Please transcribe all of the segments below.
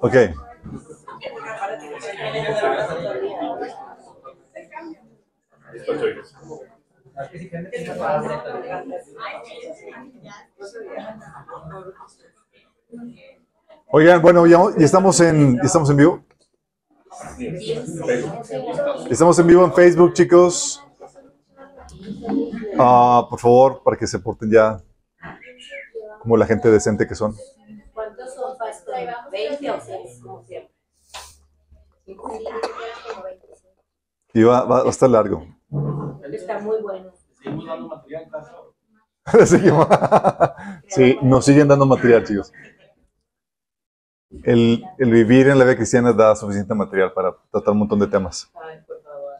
Ok. Oigan, bueno, ya, estamos en, estamos en vivo. Estamos en vivo en Facebook, chicos. Ah, por favor, para que se porten ya como la gente decente que son. ¿Cuántos son, pastor? ¿20 o 6? Como siempre. Y va, va, va a estar largo. Está muy bueno. Seguimos dando material en casa. Seguimos. sí, nos siguen dando material, chicos. El, el vivir en la vida cristiana da suficiente material para tratar un montón de temas. Ay, por favor.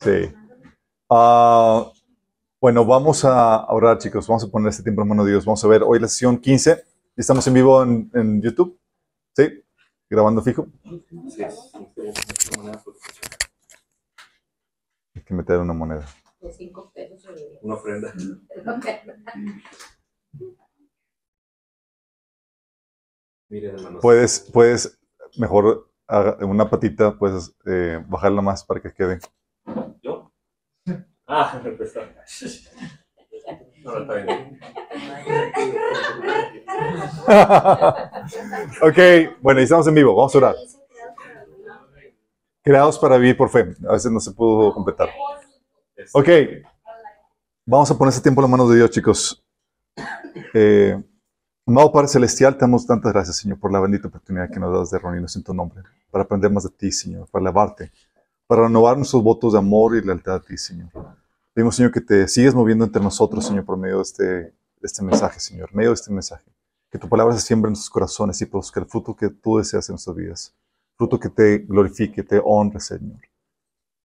Sí. Ah, bueno, vamos a orar, chicos. Vamos a poner este tiempo en mano de Dios. Vamos a ver hoy la sesión 15. Estamos en vivo en, en YouTube. Sí, grabando fijo. Hay que meter una moneda. De 5 pesos. Una ofrenda. Miren, hermanos. Puedes, puedes mejor haga- una patita, puedes eh, bajarla más para que quede. ¿Yo? Ah, empezó. Ok, bueno, estamos en vivo. Vamos a orar. Creados para vivir por fe. A veces no se pudo completar. Ok, vamos a poner ese tiempo en las manos de Dios, chicos. Eh, amado Padre Celestial, te damos tantas gracias, Señor, por la bendita oportunidad que nos das de reunirnos en tu nombre, para aprender más de ti, Señor, para alabarte, para renovar nuestros votos de amor y lealtad a ti, Señor. Pedimos, Señor, que te sigas moviendo entre nosotros, Señor, por medio de este, este mensaje, Señor, medio de este mensaje. Que tu palabra se siembre en nuestros corazones y produzca el fruto que tú deseas en nuestras vidas. Fruto que te glorifique, te honre, Señor.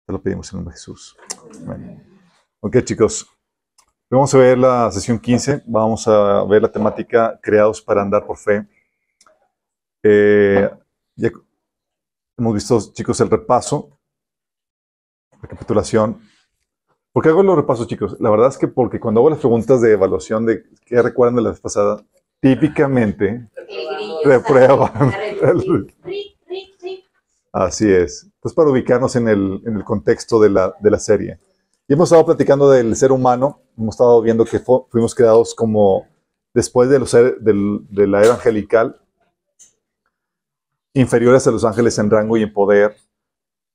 Te lo pedimos en nombre de Jesús. Amén. Ok, chicos. Vamos a ver la sesión 15. Vamos a ver la temática Creados para andar por fe. Eh, ya hemos visto, chicos, el repaso, recapitulación. ¿Por qué hago los repasos, chicos? La verdad es que porque cuando hago las preguntas de evaluación de qué recuerdan de la vez pasada, típicamente reprueban. Así es. Pues para ubicarnos en el, en el contexto de la, de la serie. Y hemos estado platicando del ser humano, hemos estado viendo que fu- fuimos creados como después de, los, ser- del- de la era angelical, inferiores a los ángeles en rango y en poder,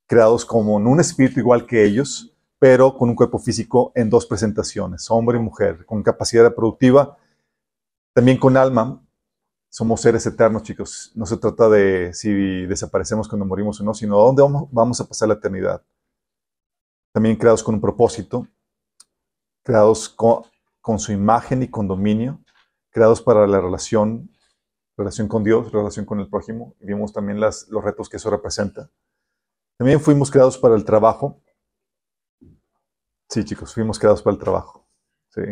creados como en un espíritu igual que ellos, pero con un cuerpo físico en dos presentaciones, hombre y mujer, con capacidad reproductiva, también con alma, somos seres eternos, chicos. No se trata de si desaparecemos cuando morimos o no, sino dónde vamos, a pasar la eternidad. También creados con un propósito, creados con, su imagen y con dominio, creados para la relación, relación con Dios, relación con el prójimo. Vimos también los retos que eso representa. También fuimos creados para el trabajo. Sí, chicos, fuimos creados para el trabajo. Sí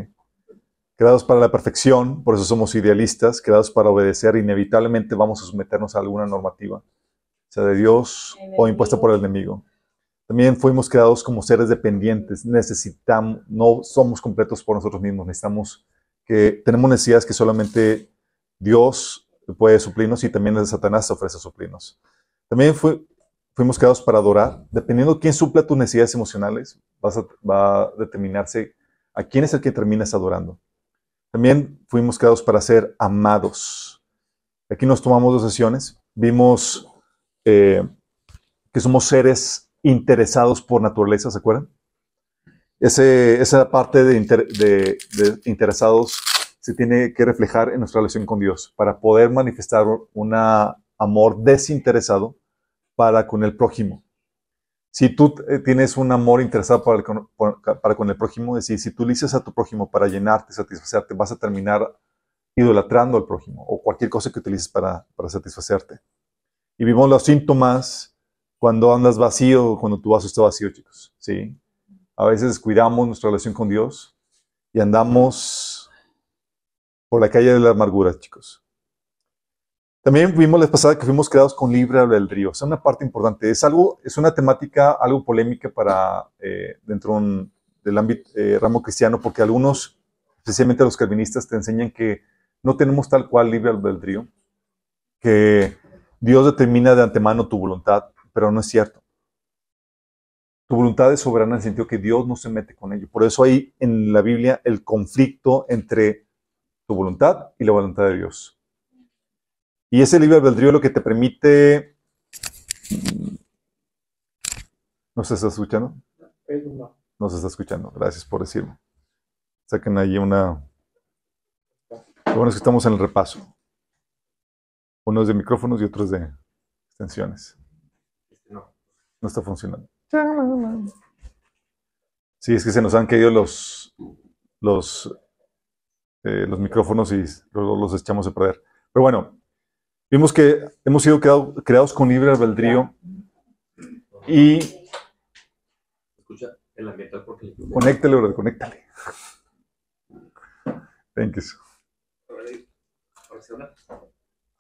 creados para la perfección, por eso somos idealistas, creados para obedecer, inevitablemente vamos a someternos a alguna normativa, sea de Dios o impuesta por el enemigo. También fuimos creados como seres dependientes, necesitamos, no somos completos por nosotros mismos, necesitamos que tenemos necesidades que solamente Dios puede suplirnos y también Satanás ofrece suplirnos. También fui- fuimos creados para adorar, dependiendo de quién supla tus necesidades emocionales, va a determinarse a quién es el que terminas adorando. También fuimos creados para ser amados. Aquí nos tomamos dos sesiones. Vimos eh, que somos seres interesados por naturaleza, ¿se acuerdan? Ese- esa parte de interesados se tiene que reflejar en nuestra relación con Dios para poder manifestar un amor desinteresado para con el prójimo. Si tú eh, tienes un amor interesado para, el con- el prójimo, es decir, si tú le dices a tu prójimo para llenarte, satisfacerte, vas a terminar idolatrando al prójimo o cualquier cosa que utilices para, para satisfacerte. Y vimos los síntomas cuando andas vacío, cuando tu vaso está vacío, chicos. ¿sí? A veces descuidamos nuestra relación con Dios y andamos por la calle de la amargura, chicos. También vimos la pasada que fuimos creados con libre albedrío. Es una parte importante. Es algo, es una temática algo polémica para eh, dentro del ámbito eh, ramo cristiano, porque algunos, especialmente los calvinistas, te enseñan que no tenemos tal cual libre albedrío, que Dios determina de antemano tu voluntad, pero no es cierto. Tu voluntad es soberana en el sentido que Dios no se mete con ello. Por eso hay en la Biblia el conflicto entre tu voluntad y la voluntad de Dios. Y ese libre albedrío lo que te permite... ¿No se está escuchando? No se está escuchando. Gracias por decirme. Saquen ahí una... Lo bueno es que estamos en el repaso. Unos de micrófonos y otros de extensiones. No. No está funcionando. Sí, es que se nos han caído los, los, eh, los micrófonos y luego los echamos a perder. Pero bueno, vimos que hemos sido creado- creados con libre albedrío y Escucha el ambiental porque le conéctale, bro, conéctale. Thank you.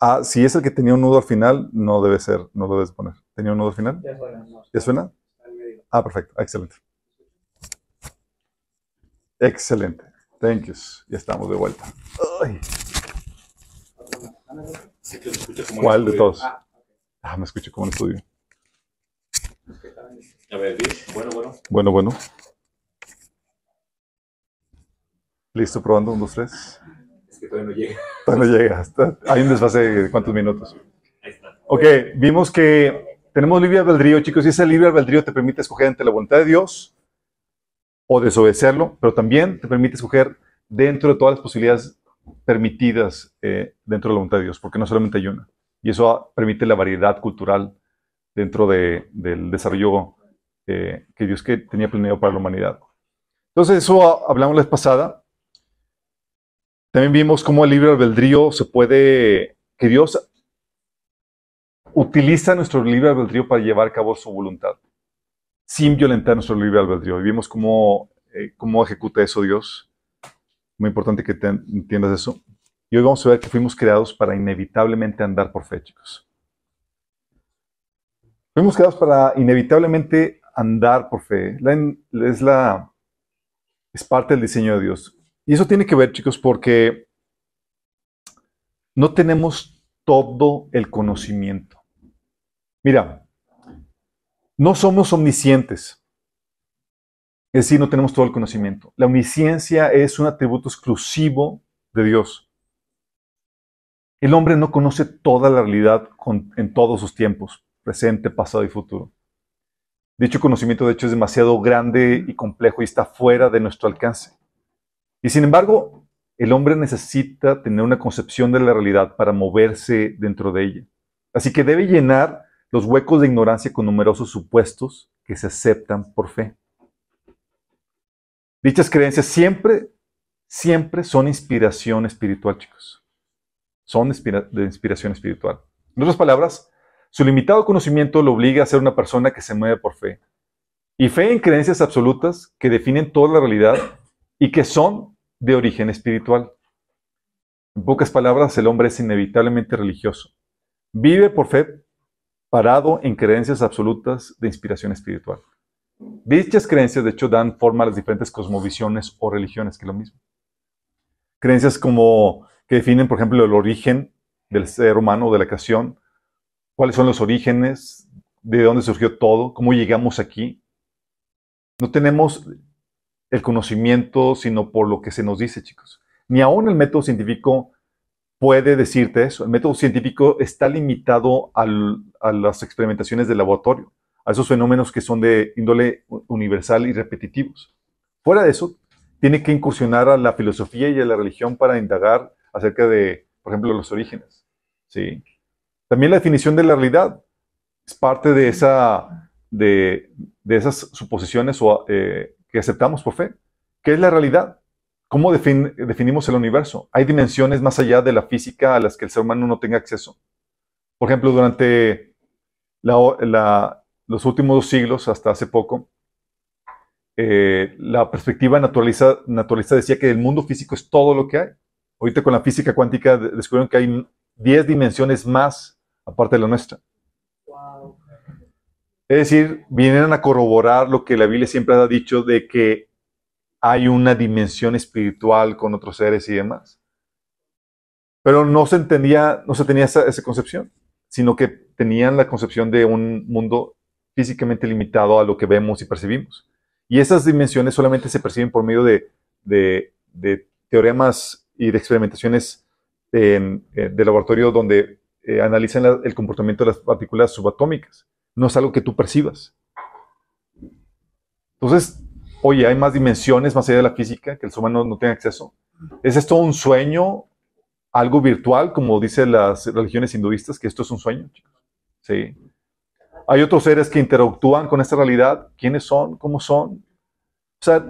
Ah, si es el que tenía un nudo al final, no debe ser, no lo debes poner. ¿Tenía un nudo al final? Ya suena, no, ¿Ya suena? al medio. Ah, perfecto. Excelente. Excelente. Thank you. Ya estamos de vuelta. Ay, ¿Cuál de todos? Ah, Ah, me escucho como en estudio. A ver. Bueno, bueno. Bueno, bueno. Listo, probando. Un, dos, tres. Es que todavía no llega. Todavía no llega. Hay un desfase de cuántos minutos. Ahí está. Ok, vimos que tenemos libre albedrío, chicos, y ese libre albedrío te permite escoger entre la voluntad de Dios o desobedecerlo, pero también te permite escoger dentro de todas las posibilidades permitidas eh, dentro de la voluntad de Dios, porque no solamente hay una. Y eso permite la variedad cultural dentro de- del desarrollo eh, que Dios que tenía planeado para la humanidad. Entonces, eso hablamos la vez pasada. También vimos cómo el libre albedrío se puede, que Dios utiliza nuestro libre albedrío para llevar a cabo su voluntad, sin violentar nuestro libre albedrío. Y vimos cómo, eh, cómo ejecuta eso Dios. Muy importante que entiendas eso. Y hoy vamos a ver que fuimos creados para inevitablemente andar por fe, chicos. Fuimos creados para inevitablemente andar por fe. Es, la, es parte del diseño de Dios. Y eso tiene que ver, chicos, porque no tenemos todo el conocimiento. Mira, no somos omniscientes. Es decir, no tenemos todo el conocimiento. La omnisciencia es un atributo exclusivo de Dios. El hombre no conoce toda la realidad en todos sus tiempos, presente, pasado y futuro. Dicho conocimiento, de hecho, es demasiado grande y complejo y está fuera de nuestro alcance. Y sin embargo, el hombre necesita tener una concepción de la realidad para moverse dentro de ella. Así que debe llenar los huecos de ignorancia con numerosos supuestos que se aceptan por fe. Dichas creencias siempre, siempre son inspiración espiritual, chicos. Son de inspiración espiritual. En otras palabras, su limitado conocimiento lo obliga a ser una persona que se mueve por fe. Y fe en creencias absolutas que definen toda la realidad y que son de origen espiritual. En pocas palabras, el hombre es inevitablemente religioso. Vive por fe parado en creencias absolutas de inspiración espiritual. Dichas creencias, de hecho, dan forma a las diferentes cosmovisiones o religiones, que es lo mismo. Creencias como que definen, por ejemplo, el origen del ser humano de la creación, cuáles son los orígenes, de dónde surgió todo, cómo llegamos aquí. No tenemos el conocimiento sino por lo que se nos dice, chicos. Ni aún el método científico puede decirte eso. El método científico está limitado a las experimentaciones de laboratorio, a esos fenómenos que son de índole universal y repetitivos. Fuera de eso, tiene que incursionar a la filosofía y a la religión para indagar acerca de, por ejemplo, los orígenes. ¿sí? También la definición de la realidad es parte de, esa, de, de esas suposiciones o, eh, que aceptamos por fe. ¿Qué es la realidad? ¿Cómo defin- definimos el universo? Hay dimensiones más allá de la física a las que el ser humano no tenga acceso. Por ejemplo, durante la- la- los últimos dos siglos, hasta hace poco, eh, la perspectiva naturalista, naturalista decía que el mundo físico es todo lo que hay. Ahorita con la física cuántica de- descubrieron que hay 10 dimensiones más aparte de la nuestra. Wow. Es decir, vienen a corroborar lo que la Biblia siempre ha dicho de que hay una dimensión espiritual con otros seres y demás. Pero no se entendía, no se tenía esa, esa concepción, sino que tenían la concepción de un mundo físicamente limitado a lo que vemos y percibimos. Y esas dimensiones solamente se perciben por medio de, de- de teoremas y de experimentaciones en- eh, de laboratorio donde eh, analizan la- el comportamiento de las partículas subatómicas. No es algo que tú percibas. Entonces, oye, hay más dimensiones más allá de la física que el ser humano no tiene acceso. ¿Es esto un sueño? ¿Algo virtual, como dicen las religiones hinduistas, que esto es un sueño? chicos? Sí. Hay otros seres que interactúan con esta realidad. ¿Quiénes son? ¿Cómo son? O sea,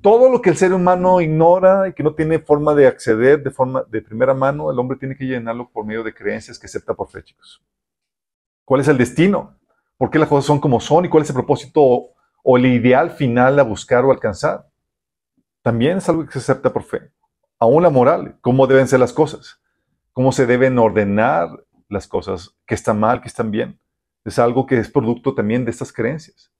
todo lo que el ser humano ignora y que no tiene forma de acceder de forma de primera mano, el hombre tiene que llenarlo por medio de creencias que acepta por fe, chicos. ¿Cuál es el destino? ¿Por qué las cosas son como son? ¿Y cuál es el propósito o, o el ideal final a buscar o alcanzar? También es algo que se acepta por fe. Aún la moral, cómo deben ser las cosas, cómo se deben ordenar las cosas, qué está mal, qué están bien. Es algo que es producto también de estas creencias.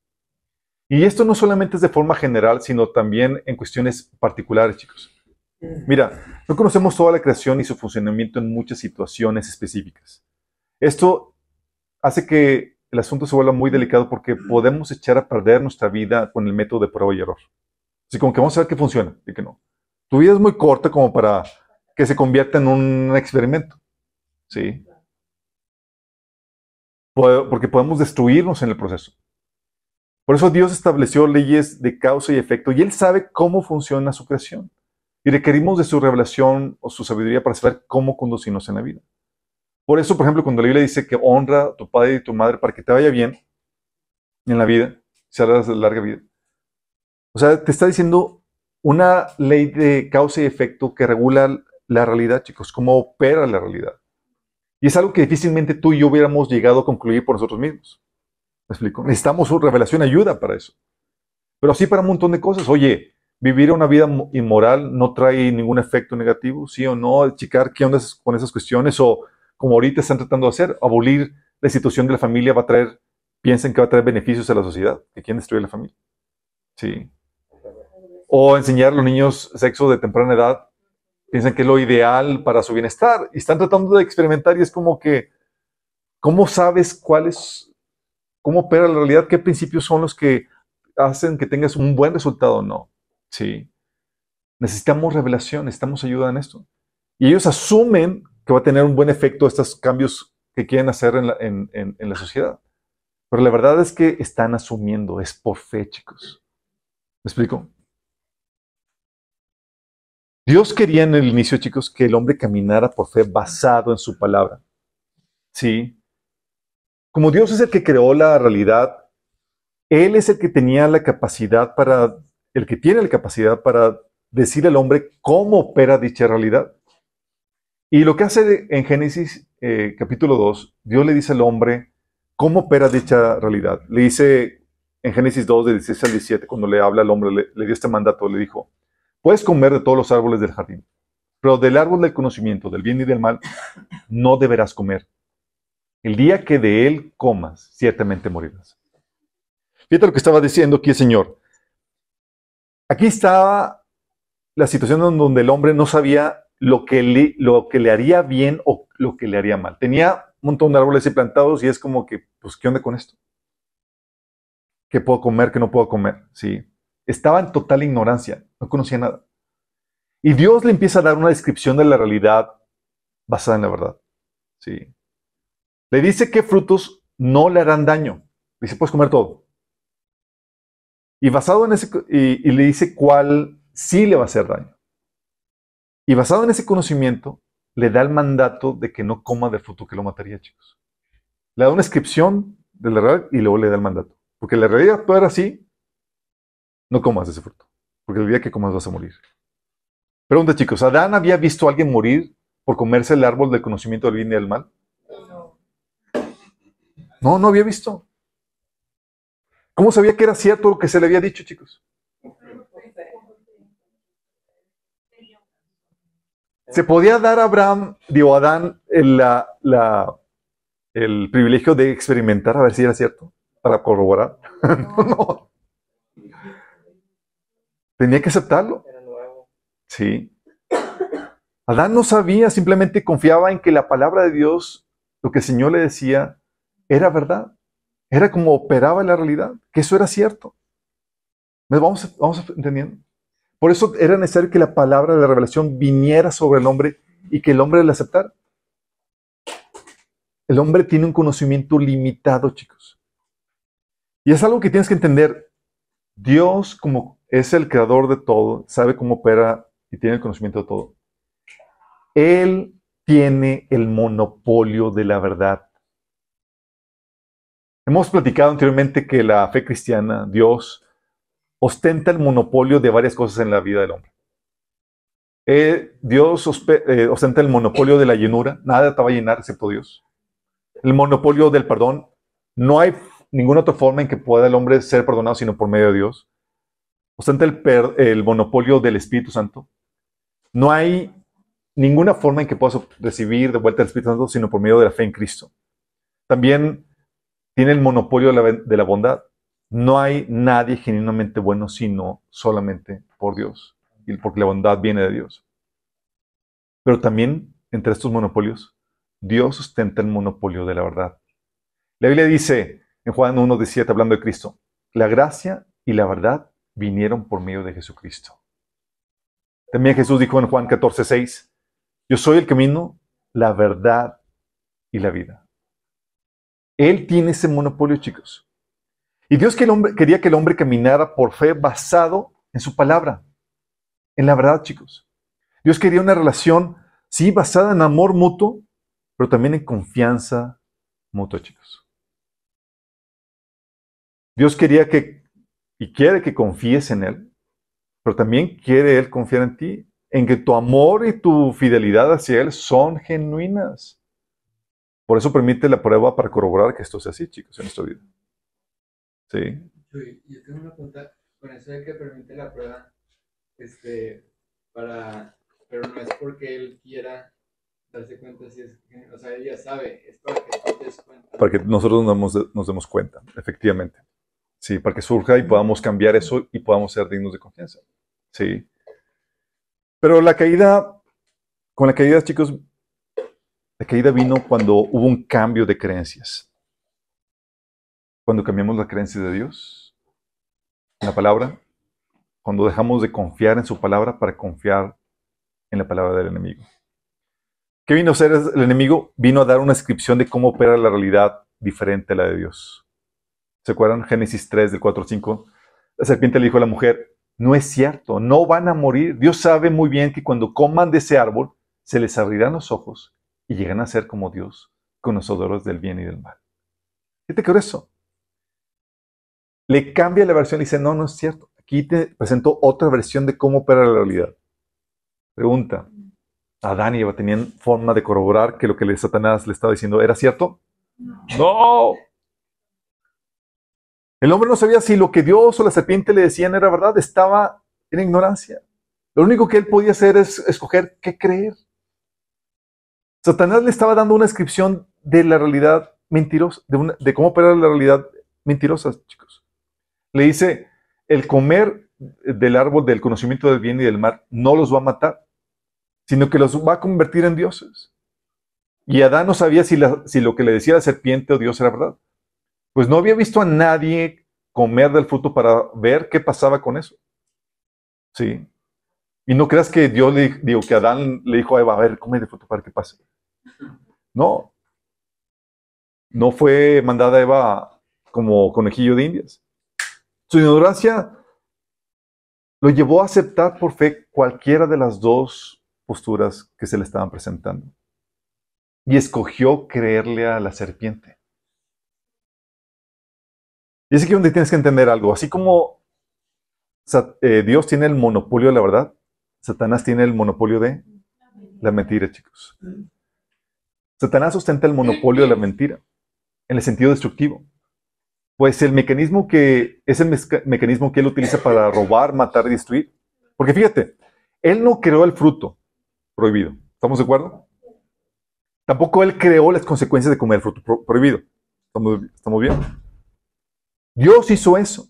Y esto no solamente es de forma general, sino también en cuestiones particulares, chicos. Mira, no conocemos toda la creación y su funcionamiento en muchas situaciones específicas. Esto hace que el asunto se vuelva muy delicado porque podemos echar a perder nuestra vida con el método de prueba y error. Así como que vamos a ver qué funciona y qué no. Tu vida es muy corta como para que se convierta en un experimento. ¿Sí? Po- Porque podemos destruirnos en el proceso. Por eso Dios estableció leyes de causa y efecto y Él sabe cómo funciona su creación. Y requerimos de su revelación o su sabiduría para saber cómo conducirnos en la vida. Por eso, por ejemplo, cuando la Biblia dice que honra a tu padre y tu madre para que te vaya bien en la vida, se harás de larga vida. O sea, te está diciendo una ley de causa y efecto que regula la realidad, chicos, cómo opera la realidad. Y es algo que difícilmente tú y yo hubiéramos llegado a concluir por nosotros mismos. ¿Me explico? Necesitamos su revelación, ayuda para eso. Pero sí para un montón de cosas. Oye, vivir una vida mo- inmoral no trae ningún efecto negativo, sí o no, checar qué onda con esas cuestiones o como ahorita están tratando de hacer, abolir la institución de la familia va a traer, piensen que va a traer beneficios a la sociedad, que quieren destruir la familia. Sí. O enseñar a los niños sexo de temprana edad, piensan que es lo ideal para su bienestar y están tratando de experimentar y es como que, ¿cómo sabes cuál es, cómo opera la realidad? ¿Qué principios son los que hacen que tengas un buen resultado o no? Sí. Necesitamos revelación, necesitamos ayuda en esto. Y ellos asumen que va a tener un buen efecto estos cambios que quieren hacer en la, en- en- en la sociedad. Pero la verdad es que están asumiendo, es por fe, chicos. ¿Me explico? Dios quería en el inicio, chicos, que el hombre caminara por fe basado en su palabra. Sí. Como Dios es el que creó la realidad, Él es el que tenía la capacidad para, el que tiene la capacidad para decir al hombre cómo opera dicha realidad. Y lo que hace en Génesis eh, capítulo 2, Dios le dice al hombre cómo opera dicha realidad. Le dice en Génesis 2, de 16 al 17, cuando le habla al hombre, le, le dio este mandato, le dijo, puedes comer de todos los árboles del jardín, pero del árbol del conocimiento, del bien y del mal, no deberás comer. El día que de él comas, ciertamente morirás. Fíjate lo que estaba diciendo aquí Señor. Aquí estaba la situación en donde el hombre no sabía lo que, le, lo que le haría bien o lo que le haría mal. Tenía un montón de árboles ahí plantados y es como que, pues, ¿qué onda con esto? ¿Qué puedo comer, qué no puedo comer? Sí. Estaba en total ignorancia, no conocía nada. Y Dios le empieza a dar una descripción de la realidad basada en la verdad. Sí. Le dice qué frutos no le harán daño. Dice, puedes comer todo. Y basado en ese, y, le dice cuál sí le va a hacer daño. Y basado en ese conocimiento, le da el mandato de que no coma del fruto que lo mataría, chicos. Le da una descripción de la realidad y luego le da el mandato. Porque la realidad puede ser así, no comas ese fruto. Porque el día que comas vas a morir. Pregunta, chicos, ¿Adán había visto a alguien morir por comerse el árbol del conocimiento del bien y del mal? No, no había visto. ¿Cómo sabía que era cierto lo que se le había dicho, chicos? ¿Se podía dar a Abraham, digo, a Adán, el, el privilegio de experimentar a ver si era cierto? Para corroborar. no, no. Tenía que aceptarlo. Era nuevo. Sí. Adán no sabía, simplemente confiaba en que la palabra de Dios, lo que el Señor le decía, era verdad. Era como operaba la realidad, que eso era cierto. ¿Me vamos, vamos entendiendo? Por eso era necesario que la palabra de la revelación viniera sobre el hombre y que el hombre la aceptara. El hombre tiene un conocimiento limitado, chicos. Y es algo que tienes que entender. Dios, como es el creador de todo, sabe cómo opera y tiene el conocimiento de todo. Él tiene el monopolio de la verdad. Hemos platicado anteriormente que la fe cristiana, Dios, ostenta el monopolio de varias cosas en la vida del hombre. Eh, Dios eh, ostenta el monopolio de la llenura, nada te va a llenar excepto Dios. El monopolio del perdón, no hay ninguna otra forma en que pueda el hombre ser perdonado sino por medio de Dios. Ostenta el, el monopolio del Espíritu Santo. No hay ninguna forma en que puedas recibir de vuelta el Espíritu Santo sino por medio de la fe en Cristo. También tiene el monopolio de la, de la bondad. No hay nadie genuinamente bueno sino solamente por Dios, y porque la bondad viene de Dios. Pero también entre estos monopolios, Dios sustenta el monopolio de la verdad. La Biblia dice en Juan 1.17, hablando de Cristo, la gracia y la verdad vinieron por medio de Jesucristo. También Jesús dijo en Juan 14.6, yo soy el camino, la verdad y la vida. Él tiene ese monopolio, chicos. Y Dios quería que el hombre caminara por fe basado en su palabra, en la verdad, chicos. Dios quería una relación, sí, basada en amor mutuo, pero también en confianza mutua, chicos. Dios quería que, y quiere que confíes en Él, pero también quiere Él confiar en ti en que tu amor y tu fidelidad hacia Él son genuinas. Por eso permite la prueba para corroborar que esto sea así, chicos, en nuestra vida. Sí. Yo tengo una pregunta con eso de que permite la prueba, este, para, pero no es porque Él quiera darse cuenta si es, o sea, ella sabe, es para que tú te des cuenta. Para que nosotros nos, nos demos cuenta, efectivamente. Sí, para que surja y podamos cambiar eso y podamos ser dignos de confianza. Sí. Pero la caída, con la caída, chicos, la caída vino cuando hubo un cambio de creencias. Cuando cambiamos la creencia de Dios, la palabra, cuando dejamos de confiar en su palabra para confiar en la palabra del enemigo. ¿Qué vino a hacer el enemigo? Vino a dar una descripción de cómo opera la realidad diferente a la de Dios. ¿Se acuerdan? Génesis 3, del 4 al 5. La serpiente le dijo a la mujer, no es cierto, no van a morir. Dios sabe muy bien que cuando coman de ese árbol, se les abrirán los ojos y llegan a ser como Dios, conocedores del bien y del mal. ¿Qué te creo eso? Le cambia la versión y dice, no, no es cierto. Aquí te presento otra versión de cómo opera la realidad. Pregunta, ¿Adán y Eva tenían forma de corroborar que lo que Satanás le estaba diciendo era cierto? no. El hombre no sabía si lo que Dios o la serpiente le decían era verdad, estaba en ignorancia. Lo único que él podía hacer es escoger qué creer. Satanás le estaba dando una descripción de la realidad mentirosa, de, cómo operar la realidad mentirosa, chicos. Le dice, el comer del árbol del conocimiento del bien y del mal no los va a matar, sino que los va a convertir en dioses. Y Adán no sabía si, si lo que le decía la serpiente o Dios era verdad pues no había visto a nadie comer del fruto para ver qué pasaba con eso. ¿Sí? Y no creas que Dios le digo que Adán le dijo a Eva, a ver, come del fruto para que pase. No. No fue mandada Eva como conejillo de indias. Su ignorancia lo llevó a aceptar por fe cualquiera de las dos posturas que se le estaban presentando. Y escogió creerle a la serpiente. Y es aquí donde tienes que entender algo. Así como eh, Dios tiene el monopolio de la verdad, Satanás tiene el monopolio de la mentira, chicos. Satanás ostenta el monopolio de la mentira en el sentido destructivo. Pues el mecanismo que es el mecanismo que él utiliza para robar, matar y destruir. Porque fíjate, él no creó el fruto prohibido. ¿Estamos de acuerdo? Tampoco él creó las consecuencias de comer el fruto prohibido. ¿Estamos, ¿Estamos bien? Dios hizo eso.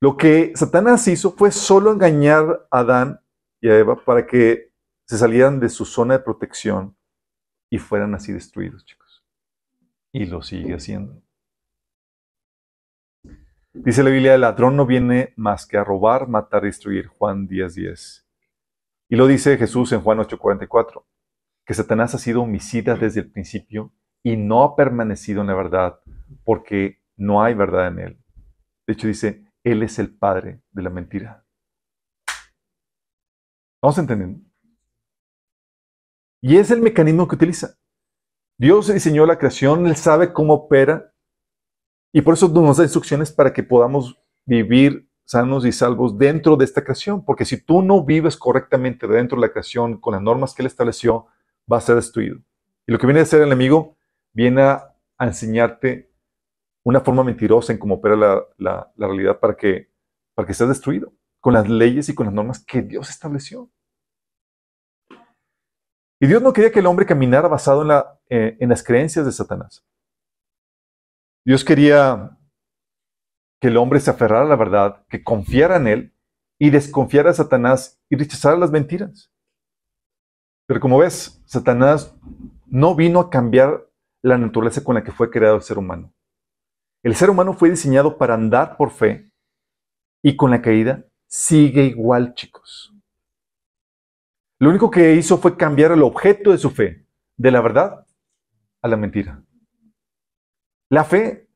Lo que Satanás hizo fue solo engañar a Adán y a Eva para que se salieran de su zona de protección y fueran así destruidos, chicos. Y lo sigue haciendo. Dice la Biblia, el ladrón no viene más que a robar, matar destruir. Juan 10:10. 10. Y lo dice Jesús en Juan 8:44, que Satanás ha sido homicida desde el principio y no ha permanecido en la verdad, porque no hay verdad en él. De hecho dice, Él es el padre de la mentira. ¿Vamos entendiendo? Y es el mecanismo que utiliza. Dios diseñó la creación, Él sabe cómo opera, y por eso nos da instrucciones para que podamos vivir sanos y salvos dentro de esta creación, porque si tú no vives correctamente dentro de la creación con las normas que Él estableció, va a ser destruido. Y lo que viene a hacer el enemigo viene a, enseñarte una forma mentirosa en cómo opera la, la, realidad para que, para que seas destruido con las leyes y con las normas que Dios estableció. Y Dios no quería que el hombre caminara basado en, la, eh, en las creencias de Satanás. Dios quería que el hombre se aferrara a la verdad, que confiara en él y desconfiara a Satanás y rechazara las mentiras. Pero como ves, Satanás no vino a cambiar la naturaleza con la que fue creado el ser humano. El ser humano fue diseñado para andar por fe y con la caída sigue igual, chicos. Lo único que hizo fue cambiar el objeto de su fe, de la verdad a la mentira. La fe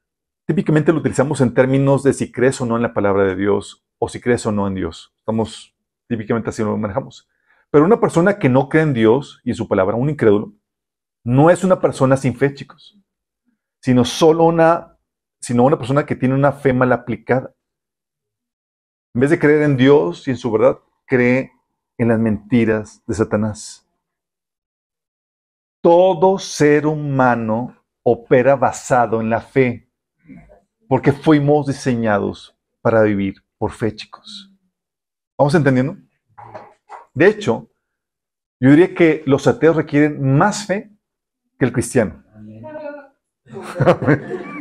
típicamente lo utilizamos en términos de si crees o no en la palabra de Dios o si crees o no en Dios. Estamos típicamente así lo manejamos. Pero una persona que no cree en Dios y en su palabra, un incrédulo, no es una persona sin fe, chicos, sino solo una, sino una persona que tiene una fe mal aplicada. En vez de creer en Dios y en su verdad, cree en las mentiras de Satanás. Todo ser humano opera basado en la fe, porque fuimos diseñados para vivir por fe, chicos. ¿Vamos entendiendo? De hecho, yo diría que los ateos requieren más fe que el cristiano.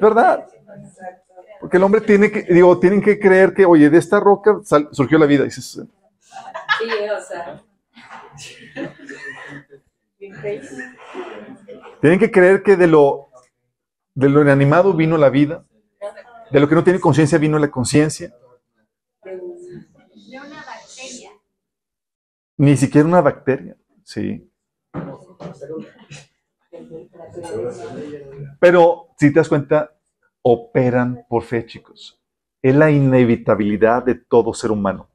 ¿Verdad? Porque el hombre tiene que, digo, tienen que creer que, oye, de esta roca surgió la vida. Dices, sí, o sea. Tienen que creer que de lo, de lo inanimado vino la vida, de lo que no tiene conciencia vino la conciencia. De una bacteria. Ni siquiera una bacteria, sí. Pero, si te das cuenta, operan por fe, chicos. Es la inevitabilidad de todo ser humano.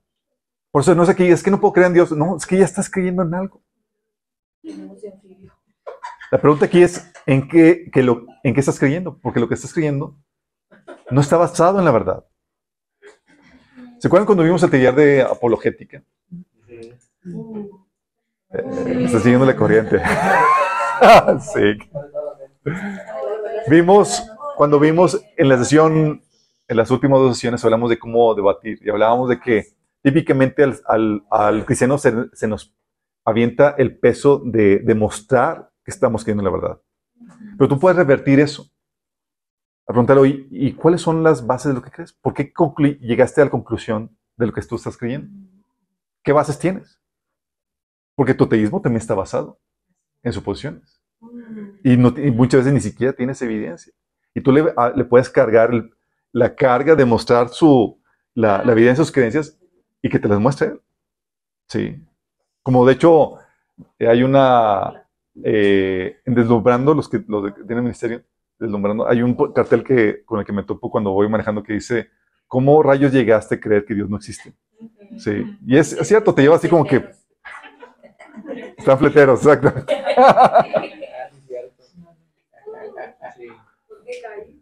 Por eso no es que es que no puedo creer en Dios. No, es que ya estás creyendo en algo. La pregunta aquí es, ¿en qué, lo, ¿en qué estás creyendo? Porque lo que estás creyendo no está basado en la verdad. ¿Se acuerdan cuando vimos el taller de apologética? Eh, está siguiendo la corriente. sí. Vimos, cuando vimos en la sesión, en las últimas dos sesiones, hablamos de cómo debatir y hablábamos de que típicamente al, al, cristiano se, nos avienta el peso de demostrar que estamos creyendo la verdad. Pero tú puedes revertir eso. A preguntarle, ¿y cuáles son las bases de lo que crees? ¿Por qué llegaste a la conclusión de lo que tú estás creyendo? ¿Qué bases tienes? Porque tu teísmo también está basado en suposiciones. Y, muchas veces ni siquiera tienes evidencia. Y tú le, ah, puedes cargar la carga de mostrar su, la, la, evidencia de sus creencias y que te las muestre él. Sí. Como de hecho, hay una. Eh, en Deslumbrando, los que, los que tienen ministerio, Deslumbrando, hay un cartel que, con el que me topo cuando voy manejando que dice: ¿Cómo rayos llegaste a creer que Dios no existe? Sí. Y es, es cierto, te lleva así como que están fleteros, exacto.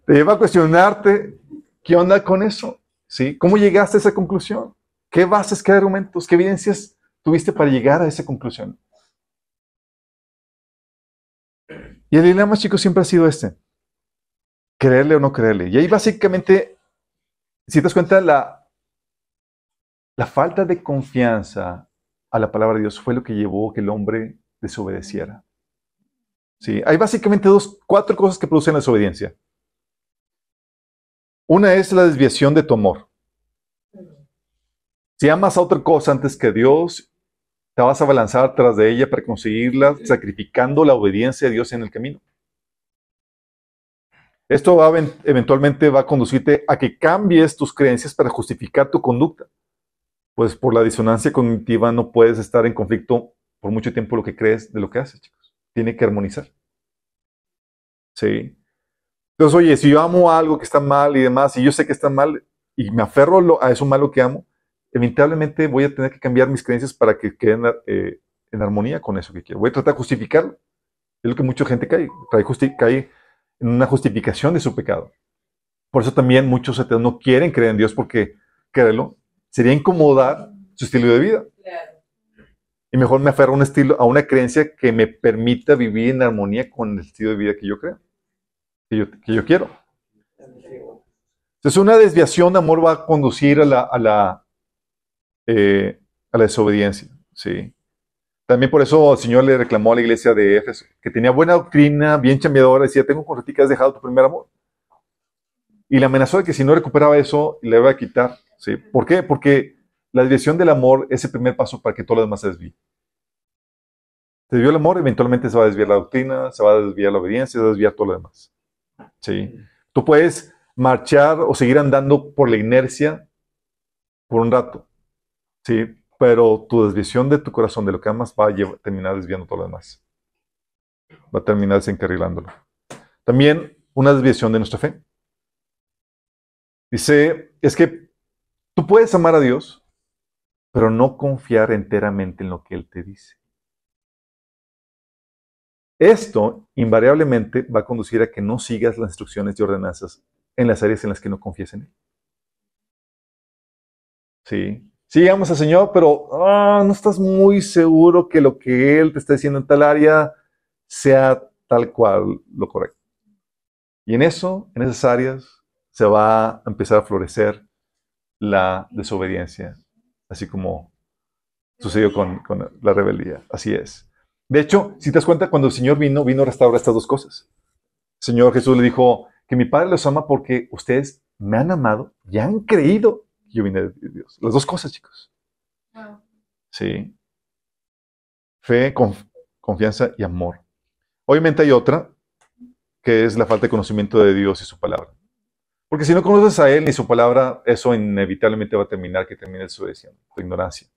Te lleva a cuestionarte, ¿qué onda con eso? ¿Sí? ¿Cómo llegaste a esa conclusión? ¿Qué bases, qué argumentos, qué evidencias tuviste para llegar a esa conclusión? Y el dilema, chicos, siempre ha sido este. Creerle o no creerle. Y ahí básicamente, si te das cuenta, la, la falta de confianza a la palabra de Dios fue lo que llevó a que el hombre desobedeciera. Sí, hay básicamente dos, cuatro cosas que producen la desobediencia. Una es la desviación de tu amor. Si amas a otra cosa antes que a Dios, te vas a balanzar tras de ella para conseguirla, sacrificando la obediencia a Dios en el camino. Esto va eventualmente va a conducirte a que cambies tus creencias para justificar tu conducta. Pues por la disonancia cognitiva no puedes estar en conflicto por mucho tiempo lo que crees de lo que haces, chicos. Tiene que armonizar. Sí. Entonces, oye, si yo amo algo que está mal y demás, y yo sé que está mal y me aferro a eso malo que amo, evitablemente voy a tener que cambiar mis creencias para que queden eh, en armonía con eso que quiero. Voy a tratar de justificarlo. Es lo que mucha gente cae, cae, en una justificación de su pecado. Por eso también muchos ateos no quieren creer en Dios porque creerlo sería incomodar su estilo de vida. Claro. Y mejor me aferro a un estilo, a una creencia que me permita vivir en armonía con el estilo de vida que yo creo, que yo, que yo quiero. Entonces, una desviación de amor va a conducir a la, a la, eh, a la desobediencia. ¿sí? También por eso el Señor le reclamó a la iglesia de Éfeso, que tenía buena doctrina, bien chambeadora, decía, tengo con ti que has dejado tu primer amor. Y le amenazó de que si no recuperaba eso, le iba a quitar. ¿sí? ¿Por qué? Porque la desviación del amor es el primer paso para que todo lo demás se desvíe. Se desvió el amor, eventualmente se va a desviar la doctrina, se va a desviar la obediencia, se va a desviar todo lo demás. ¿Sí? Tú puedes marchar o seguir andando por la inercia por un rato, ¿sí? pero tu desviación de tu corazón, de lo que amas, va a terminar desviando todo lo demás. Va a terminar desencarrilándolo. También una desviación de nuestra fe. Dice, es que tú puedes amar a Dios, pero no confiar enteramente en lo que Él te dice. Esto invariablemente va a conducir a que no sigas las instrucciones y ordenanzas en las áreas en las que no confías en Él. Sí. Sí, al Señor, pero ah, no estás muy seguro que lo que Él te está diciendo en tal área sea tal cual lo correcto. Y en eso, en esas áreas, se va a empezar a florecer la desobediencia, así como sucedió con, con la rebeldía. Así es. De hecho, si te das cuenta, cuando el Señor vino, vino a restaurar estas dos cosas. El Señor Jesús le dijo que mi Padre los ama porque ustedes me han amado y han creído que yo vine de Dios. Las dos cosas, chicos. Wow. Sí. Fe, conf- confianza y amor. Obviamente hay otra, que es la falta de conocimiento de Dios y su palabra. Porque si no conoces a Él ni su palabra, eso inevitablemente va a terminar que termine desobedeciendo, tu ignorancia.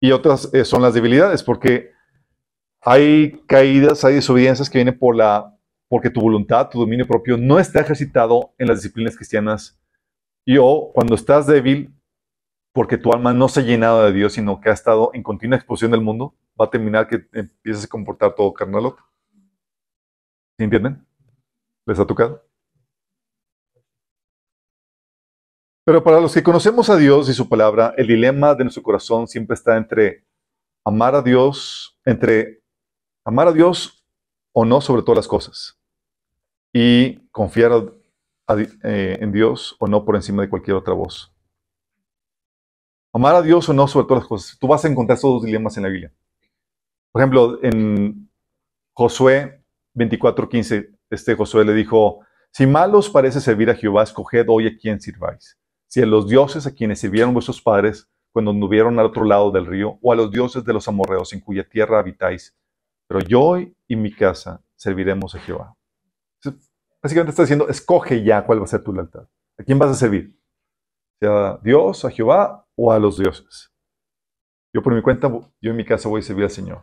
Y otras eh, son las debilidades, porque hay caídas, hay desobediencias que vienen por la, porque tu voluntad, tu dominio propio no está ejercitado en las disciplinas cristianas. Y o cuando estás débil, porque tu alma no se ha llenado de Dios, sino que ha estado en continua exposición del mundo, va a terminar que empieces a comportar todo carnalote. ¿Sí entienden? ¿Les ha tocado? Pero para los que conocemos a Dios y su palabra, el dilema de nuestro corazón siempre está entre amar a Dios, entre amar a Dios o no sobre todas las cosas, y confiar eh, en Dios o no por encima de cualquier otra voz. Amar a Dios o no sobre todas las cosas. Tú vas a encontrar esos dos dilemas en la Biblia. Por ejemplo, en Josué 24:15, este Josué le dijo, si mal os parece servir a Jehová, escoged hoy a quién sirváis. Si a los dioses a quienes sirvieron vuestros padres cuando anduvieron al otro lado del río, o a los dioses de los amorreos en cuya tierra habitáis. Pero yo y mi casa serviremos a Jehová. Básicamente está diciendo, escoge ya cuál va a ser tu lealtad. ¿A quién vas a servir? ¿Sea a Dios, a Jehová o a los dioses? Yo por mi cuenta, yo en mi casa voy a servir al Señor.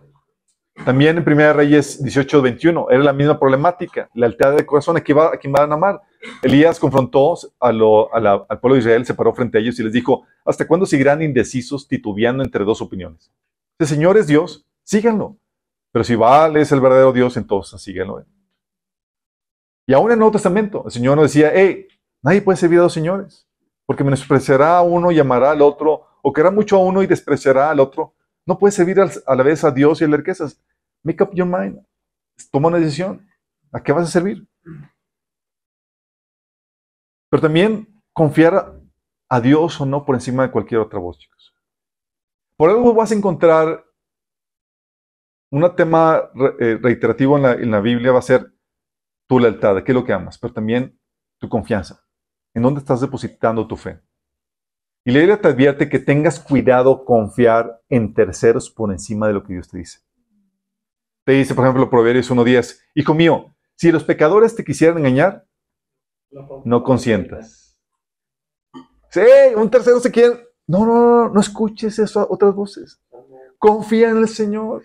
También en 1 Reyes 18, 21, era la misma problemática, lealtad del corazón, ¿a quién, va- a quién van a amar? Elías confrontó a lo- a al pueblo de Israel, se paró frente a ellos y les dijo, ¿hasta cuándo seguirán indecisos, titubeando entre dos opiniones? El Señor es Dios, síganlo. Pero si Baal es el verdadero Dios, entonces síganlo. Y aún en el Nuevo Testamento, el Señor nos decía, hey, nadie puede servir a dos señores, porque menospreciará a uno y amará al otro, o querrá mucho a uno y despreciará al otro. No puedes servir a la vez a Dios y a las riquezas. Make up your mind. Toma una decisión. ¿A qué vas a servir? Pero también confiar a Dios o no por encima de cualquier otra voz, chicos. Por algo vas a encontrar un tema eh, reiterativo en la, en la Biblia, va a ser tu lealtad, qué es lo que amas, pero también tu confianza. ¿En dónde estás depositando tu fe? Y la Biblia te advierte que tengas cuidado confiar en terceros por encima de lo que Dios te dice. Te dice, por ejemplo, Proverbios 1.10, Hijo mío, si los pecadores te quisieran engañar, no consientas. Sí, un tercero se quiere... No, no, no, no escuches eso a otras voces. Confía en el Señor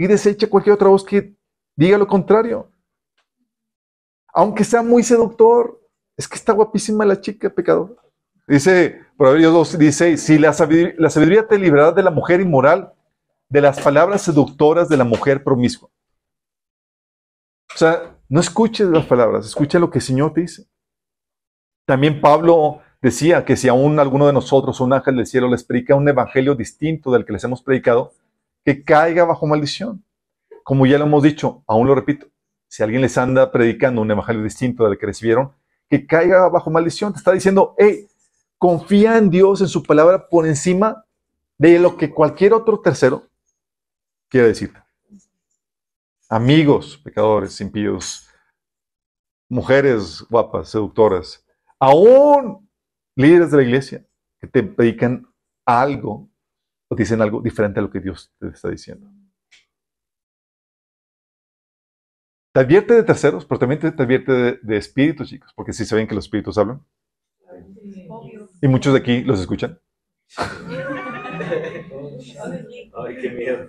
y desecha cualquier otra voz que diga lo contrario. Aunque sea muy seductor, es que está guapísima la chica pecadora. Dice Proverbios 2, dice, si la sabiduría, la te librará de la mujer inmoral, de las palabras seductoras de la mujer promiscua. O sea, no escuches las palabras, escucha lo que el Señor te dice. También Pablo decía que si aún alguno de nosotros, un ángel del cielo, les predica un evangelio distinto del que les hemos predicado, que caiga bajo maldición. Como ya lo hemos dicho, aún lo repito, si alguien les anda predicando un evangelio distinto del que recibieron, que caiga bajo maldición. Te está diciendo, hey, confía en Dios, en su palabra, por encima de lo que cualquier otro tercero quiere decir. Amigos, pecadores, impíos, mujeres guapas, seductoras, aún líderes de la iglesia que te predican algo o dicen algo diferente a lo que Dios te está diciendo. Te advierte de terceros, pero también te, advierte de, de, espíritus, chicos, porque si saben que los espíritus hablan. Y muchos de aquí los escuchan. Ay, qué miedo.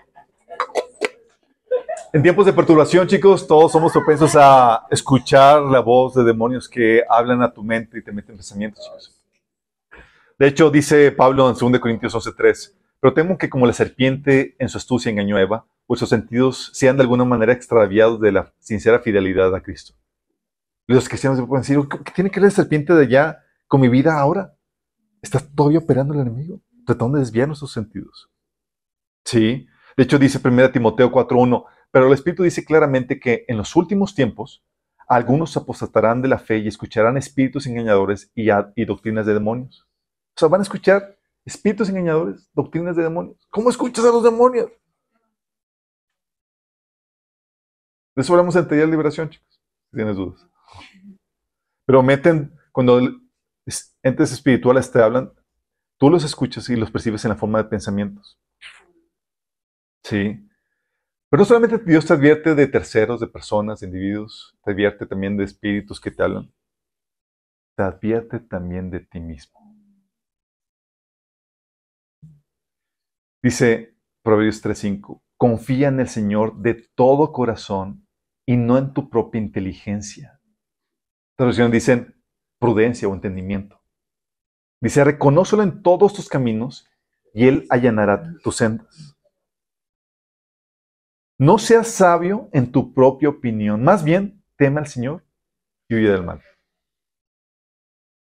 En tiempos de perturbación, chicos, todos somos propensos a escuchar la voz de demonios que hablan a tu mente y te meten pensamientos, chicos. De hecho, dice Pablo en 2 Corintios 11:3, pero temo que como la serpiente en su astucia engañó a Eva, vuestros sentidos sean de alguna manera extraviados de la sincera fidelidad a Cristo. Los cristianos pueden decir, ¿qué tiene que ver la serpiente de allá con mi vida ahora? Está todavía operando el enemigo, tratando de desviar nuestros sentidos. Sí, de hecho dice 1 Timoteo 4:1, pero el Espíritu dice claramente que en los últimos tiempos algunos apostatarán de la fe y escucharán espíritus engañadores y, doctrinas de demonios. O sea, van a escuchar espíritus engañadores, doctrinas de demonios. ¿Cómo escuchas a los demonios? De eso hablamos en taller de liberación, chicos, si tienes dudas. Pero meten, cuando entes espirituales te hablan, tú los escuchas y los percibes en la forma de pensamientos. Sí. Pero no solamente Dios te advierte de terceros, de personas, de individuos, te advierte también de espíritus que te hablan. Te advierte también de ti mismo. Dice Proverbios 3:5, confía en el Señor de todo corazón y no en tu propia inteligencia. Traducciones dicen prudencia o entendimiento. Dice, reconócelo en todos tus caminos y Él allanará tus sendas. No seas sabio en tu propia opinión, más bien teme al Señor y huye del mal.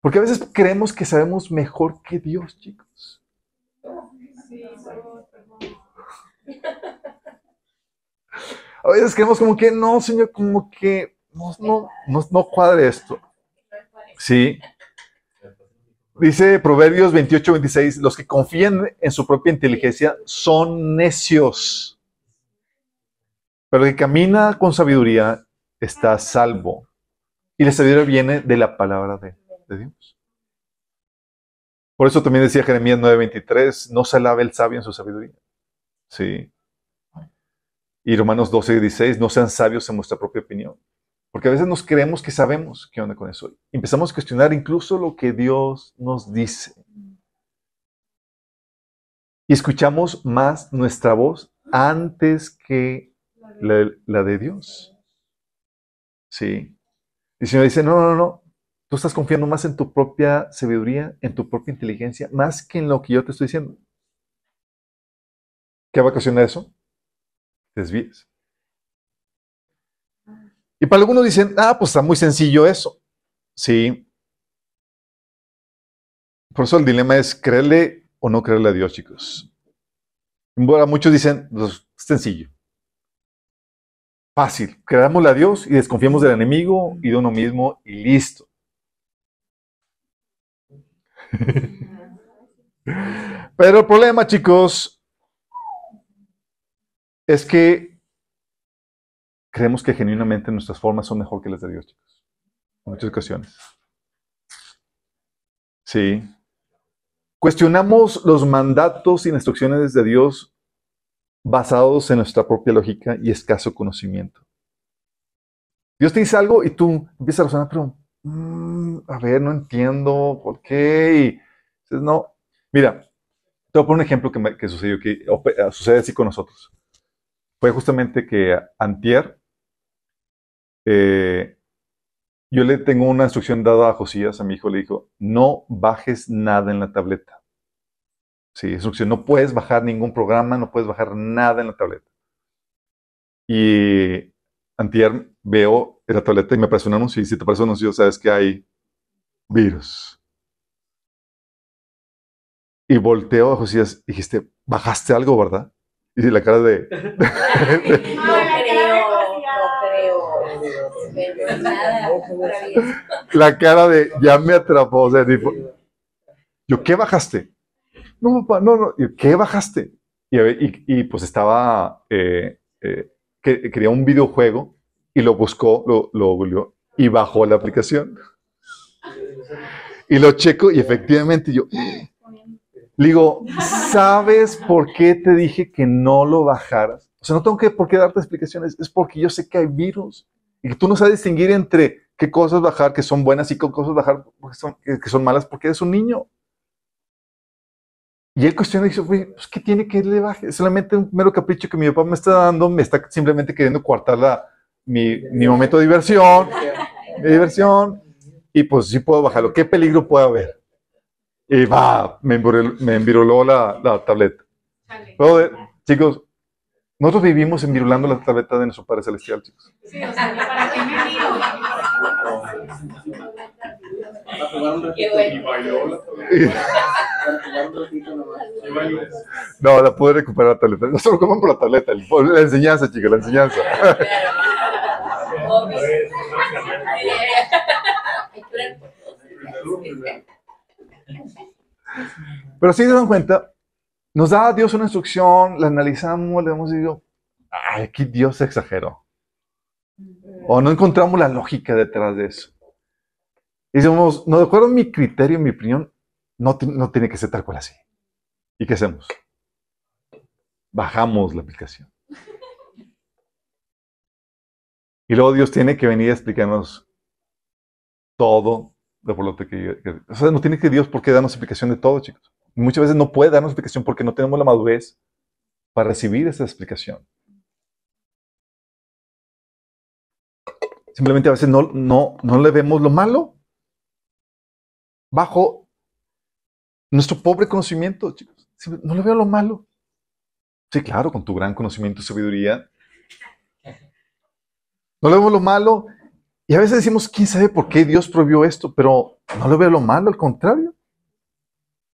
Porque a veces creemos que sabemos mejor que Dios, chicos. A veces creemos como que no, Señor, como que no, no, no, no cuadre esto. Sí. Dice Proverbios 28, 26, los que confían en su propia inteligencia son necios. Pero el que camina con sabiduría está salvo. Y la sabiduría viene de la palabra de, Dios. Por eso también decía Jeremías 9:23, no se alabe el sabio en su sabiduría. Sí. Y Romanos 12:16, no sean sabios en vuestra propia opinión. Porque a veces nos creemos que sabemos qué onda con eso. Empezamos a cuestionar incluso lo que Dios nos dice. Y escuchamos más nuestra voz antes que la, de Dios. Sí. Y el Señor dice, no, no, no. Tú estás confiando más en tu propia sabiduría, en tu propia inteligencia, más que en lo que yo te estoy diciendo. ¿Qué va a ocasionar eso? Desvíes. Y para algunos dicen, ah, pues está muy sencillo eso. Sí. Por eso el dilema es creerle o no creerle a Dios, chicos. Ahora muchos dicen, pues es sencillo. Fácil. Creámosle a Dios y desconfiemos del enemigo y de uno mismo y listo. Pero el problema, chicos, es que creemos que genuinamente nuestras formas son mejor que las de Dios, chicos. En muchas ocasiones. Sí. Cuestionamos los mandatos y instrucciones de Dios basados en nuestra propia lógica y escaso conocimiento. Dios te dice algo y tú empiezas a razonar, pero, mm, a ver, no entiendo por qué. Dices, no, mira, te voy a poner un ejemplo que, que sucedió, que eh, sucede así con nosotros. Fue justamente que antier, eh, yo le tengo una instrucción dada a Josías, a mi hijo, le dijo, no bajes nada en la tableta. Sí, instrucción, no puedes bajar ningún programa, no puedes bajar nada en la tableta. Y antier veo en la tableta y me aparece un anuncio, y si te aparece un anuncio, sabes que hay virus. Y volteo a Josías y dijiste, bajaste algo, ¿verdad? Y la cara de... La cara de, ya me atrapó. O sea, tipo, yo, ¿qué bajaste? No, papá, no, no. ¿Qué bajaste? Y, y, y pues estaba, eh, eh, que, quería un videojuego y lo buscó, lo, lo y bajó la aplicación. Y lo checo y efectivamente yo, le digo, ¿sabes por qué te dije que no lo bajaras? O sea, no tengo que por qué darte explicaciones, es porque yo sé que hay virus y que tú no sabes distinguir entre qué cosas bajar que son buenas y qué cosas bajar que son, que son malas porque eres un niño. Y él cuestiona y dice, pues, ¿qué tiene que le baje? Solamente un mero capricho que mi papá me está dando, me está simplemente queriendo coartar la, mi, mi momento de diversión, de diversión, y pues sí puedo bajarlo. ¿Qué peligro puede haber? Y va, me, enviroló la, la tableta. Pero, chicos, nosotros vivimos envirulando la tableta de nuestro Padre Celestial, chicos. Sí, o sea, ¿para qué me No, la pude recuperar la tableta. No solo coman por la tableta, la enseñanza, chicos, la enseñanza. Pero si se dan cuenta, nos da Dios una instrucción, la analizamos, le hemos dicho, ay, aquí Dios exageró. O no encontramos la lógica detrás de eso. Y decimos, no, de acuerdo a mi criterio, mi opinión, no, no tiene que ser tal cual así. ¿Y qué hacemos? Bajamos la aplicación. Y luego Dios tiene que venir a explicarnos todo de por lo que, que, O sea, no tiene que Dios por qué darnos explicación de todo, chicos. Muchas veces no puede darnos explicación porque no tenemos la madurez para recibir esa explicación. Simplemente a veces no, no, no le vemos lo malo bajo nuestro pobre conocimiento, chicos. No le veo lo malo. Sí, claro, con tu gran conocimiento y sabiduría. No le vemos lo malo. Y a veces decimos, ¿quién sabe por qué Dios prohibió esto? Pero no le veo lo malo, al contrario.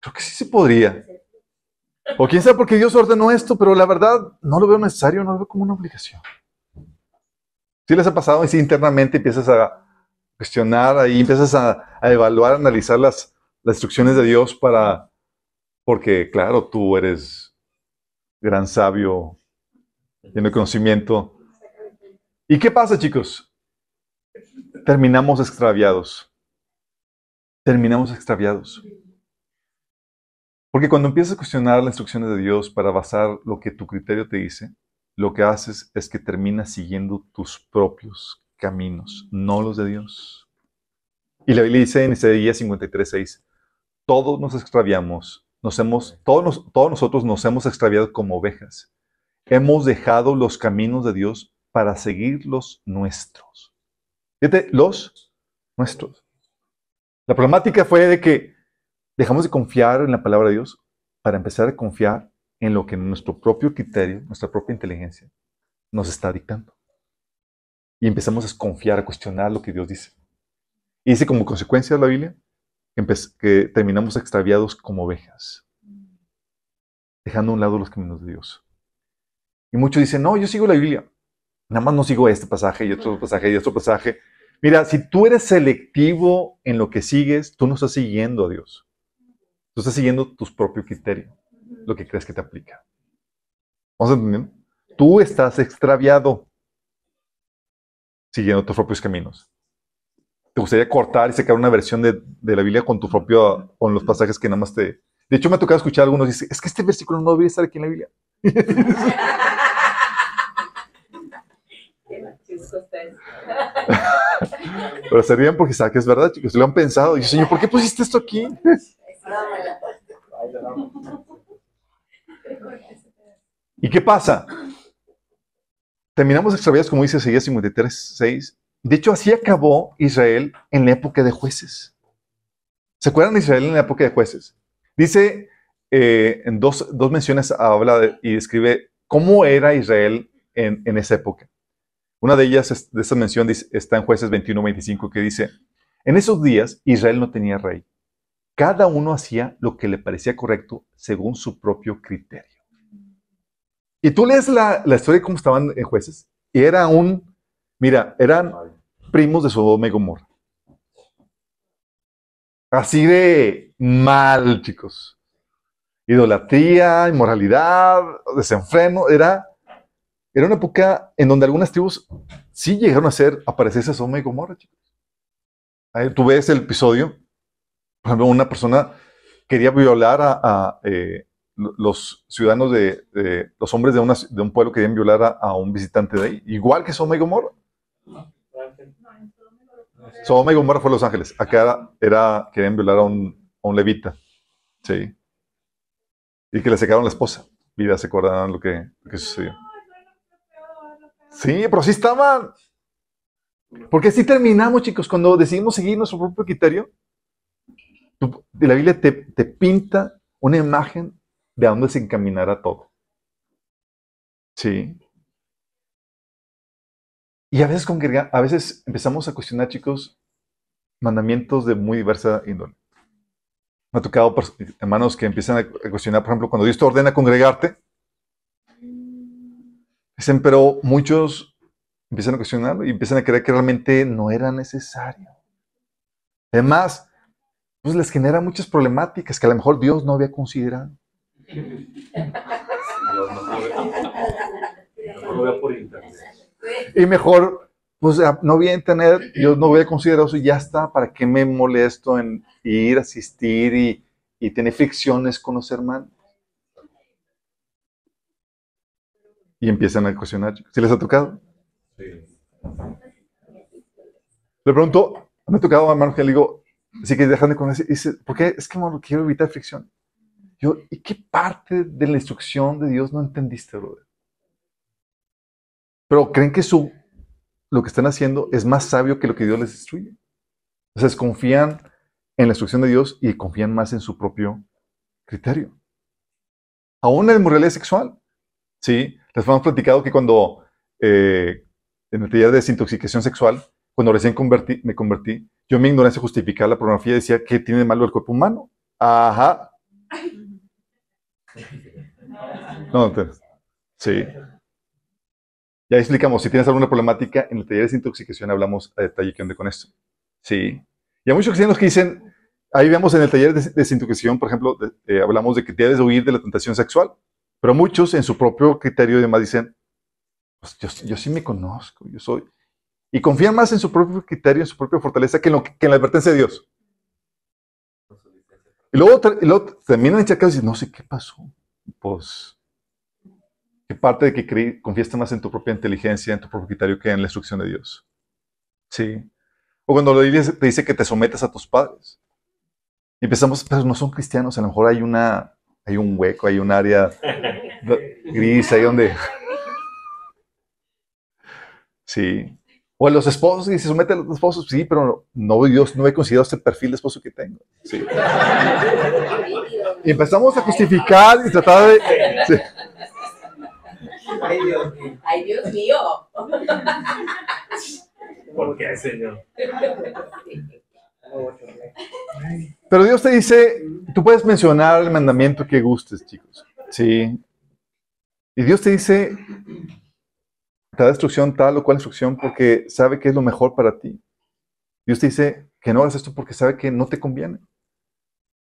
Creo que sí se podría. O quién sabe por qué Dios ordenó esto, pero la verdad no lo veo necesario, no lo veo como una obligación. Si les ha pasado y si internamente empiezas a cuestionar, ahí empiezas a, evaluar, a analizar las, las instrucciones de Dios para, porque claro, tú eres gran sabio, lleno de conocimiento. ¿Y qué pasa, chicos? Terminamos extraviados. Terminamos extraviados. Porque cuando empiezas a cuestionar las instrucciones de Dios para basar lo que tu criterio te dice, lo que haces es que terminas siguiendo tus propios caminos, no los de Dios. Y la Biblia dice en Isaías 53:6, todos nos extraviamos, nos hemos, todos, todos nosotros nos hemos extraviado como ovejas. Hemos dejado los caminos de Dios para seguir los nuestros. Fíjate, los nuestros. La problemática fue de que Dejamos de confiar en la palabra de Dios para empezar a confiar en lo que nuestro propio criterio, nuestra propia inteligencia nos está dictando. Y empezamos a confiar, a cuestionar lo que Dios dice. Y dice como consecuencia de la Biblia que terminamos extraviados como ovejas, dejando a un lado los caminos de Dios. Y muchos dicen, no, yo sigo la Biblia. Nada más no sigo este pasaje y otro pasaje y otro pasaje. Mira, si tú eres selectivo en lo que sigues, tú no estás siguiendo a Dios. Tú estás siguiendo tus propios criterios, lo que crees que te aplica. ¿Vamos entendiendo? tú estás extraviado siguiendo tus propios caminos. ¿Te gustaría cortar y sacar una versión de, de la Biblia con tu propio, con los pasajes que nada más te... De hecho, me ha tocado escuchar algunos y dice, es que este versículo no debería estar aquí en la Biblia. Pero se ríen porque saben que es verdad, chicos. Lo han pensado. Y yo, Señor, ¿por qué pusiste esto aquí? ¿Y qué pasa? Terminamos extraviados, como dice Isaías 53, 6. De hecho, así acabó Israel en la época de jueces. ¿Se acuerdan de Israel en la época de jueces? Dice, eh, en dos, dos menciones habla y describe cómo era Israel en, en esa época. Una de ellas, es- de esa mención, está en jueces 21, 25, que dice, en esos días Israel no tenía rey. Cada uno hacía lo que le parecía correcto según su propio criterio. Y tú lees la, la historia de cómo estaban en jueces, y era un, mira, eran primos de Sodoma y Gomorra. Así de mal, chicos. Idolatría, inmoralidad, desenfreno, era, era una época en donde algunas tribus sí llegaron a ser, aparecerse Sodoma y Gomorra, chicos. Ahí tú ves el episodio, por ejemplo, una persona quería violar a, a, eh, los ciudadanos de, los hombres de, una- de un pueblo querían violar a, un visitante de ahí, igual que Sodoma y Gomorra. Sodoma y Gomorra fue Los Ángeles. Acá era, querían violar a un, levita. Sí. Y que le sacaron la esposa. Vida, se acordarán lo que, sucedió. Sí, pero sí estaban. Porque así terminamos, chicos, cuando decidimos seguir nuestro propio criterio. La Biblia te pinta una imagen de dónde se encaminará todo. Sí. Y a veces, a veces empezamos a cuestionar, chicos, mandamientos de muy diversa índole. Me ha tocado hermanos que empiezan a a cuestionar, por ejemplo, cuando Dios te ordena congregarte, dicen, pero muchos empiezan a cuestionarlo y empiezan a creer que realmente no era necesario. Además, pues les genera muchas problemáticas que a lo mejor Dios no había considerado. Mejor lo veo por internet. Y mejor, pues ah, no voy a entender, yo no voy a considerar eso y ya está. ¿Para qué me molesto en ir, asistir y, y tener fricciones con los hermanos? Y empiezan a cuestionar. ¿Sí les ha tocado? Sí. Le pregunto, me ha tocado a hermano que le digo, así que dejan de conocer. Dice, ¿por qué? Es que quiero evitar fricción. ¿Y qué parte de la instrucción de Dios no entendiste, brother? Pero creen que su, lo que están haciendo es más sabio que lo que Dios les instruye. Entonces confían en la instrucción de Dios y confían más en su propio criterio. Aún en la inmoralidad sexual. Sí, les hemos platicado que cuando eh, en el taller de desintoxicación sexual, cuando recién me convertí, yo mi ignorancia justificaba la pornografía decía que tiene de malo el cuerpo humano. Ajá. No, entonces, sí. Ya explicamos, si tienes alguna problemática, en el taller de desintoxicación hablamos a detalle qué onda con esto. Sí. Y hay muchos cristianos que dicen, ahí vemos en el taller de desintoxicación, por ejemplo, eh, hablamos de que debes huir de la tentación sexual, pero muchos en su propio criterio y demás dicen, pues yo, sí me conozco, yo soy. Y confían más en su propio criterio, en su propia fortaleza, que en, lo que en la advertencia de Dios. Y luego, y luego terminan echacados y dicen, no sé qué pasó. Pues, ¿qué parte de que confiaste más en tu propia inteligencia, en tu propio criterio, que en la instrucción de Dios? Sí. O cuando la Biblia te dice que te sometas a tus padres. Y empezamos, pero no son cristianos, a lo mejor hay una, hay un hueco, hay un área gris ahí donde... Sí. O a los esposos, y se somete a los esposos, sí, pero no, Dios no he considerado este perfil de esposo que tengo. Sí. Y empezamos a justificar y tratar de... sí. Ay, Dios mío. Ay, Dios mío. ¿Por qué, Señor? Pero Dios te dice, tú puedes mencionar el mandamiento que gustes, chicos. Sí. Y Dios te dice, te da instrucción tal o cual instrucción porque sabe que es lo mejor para ti. Dios te dice que no hagas esto porque sabe que no te conviene.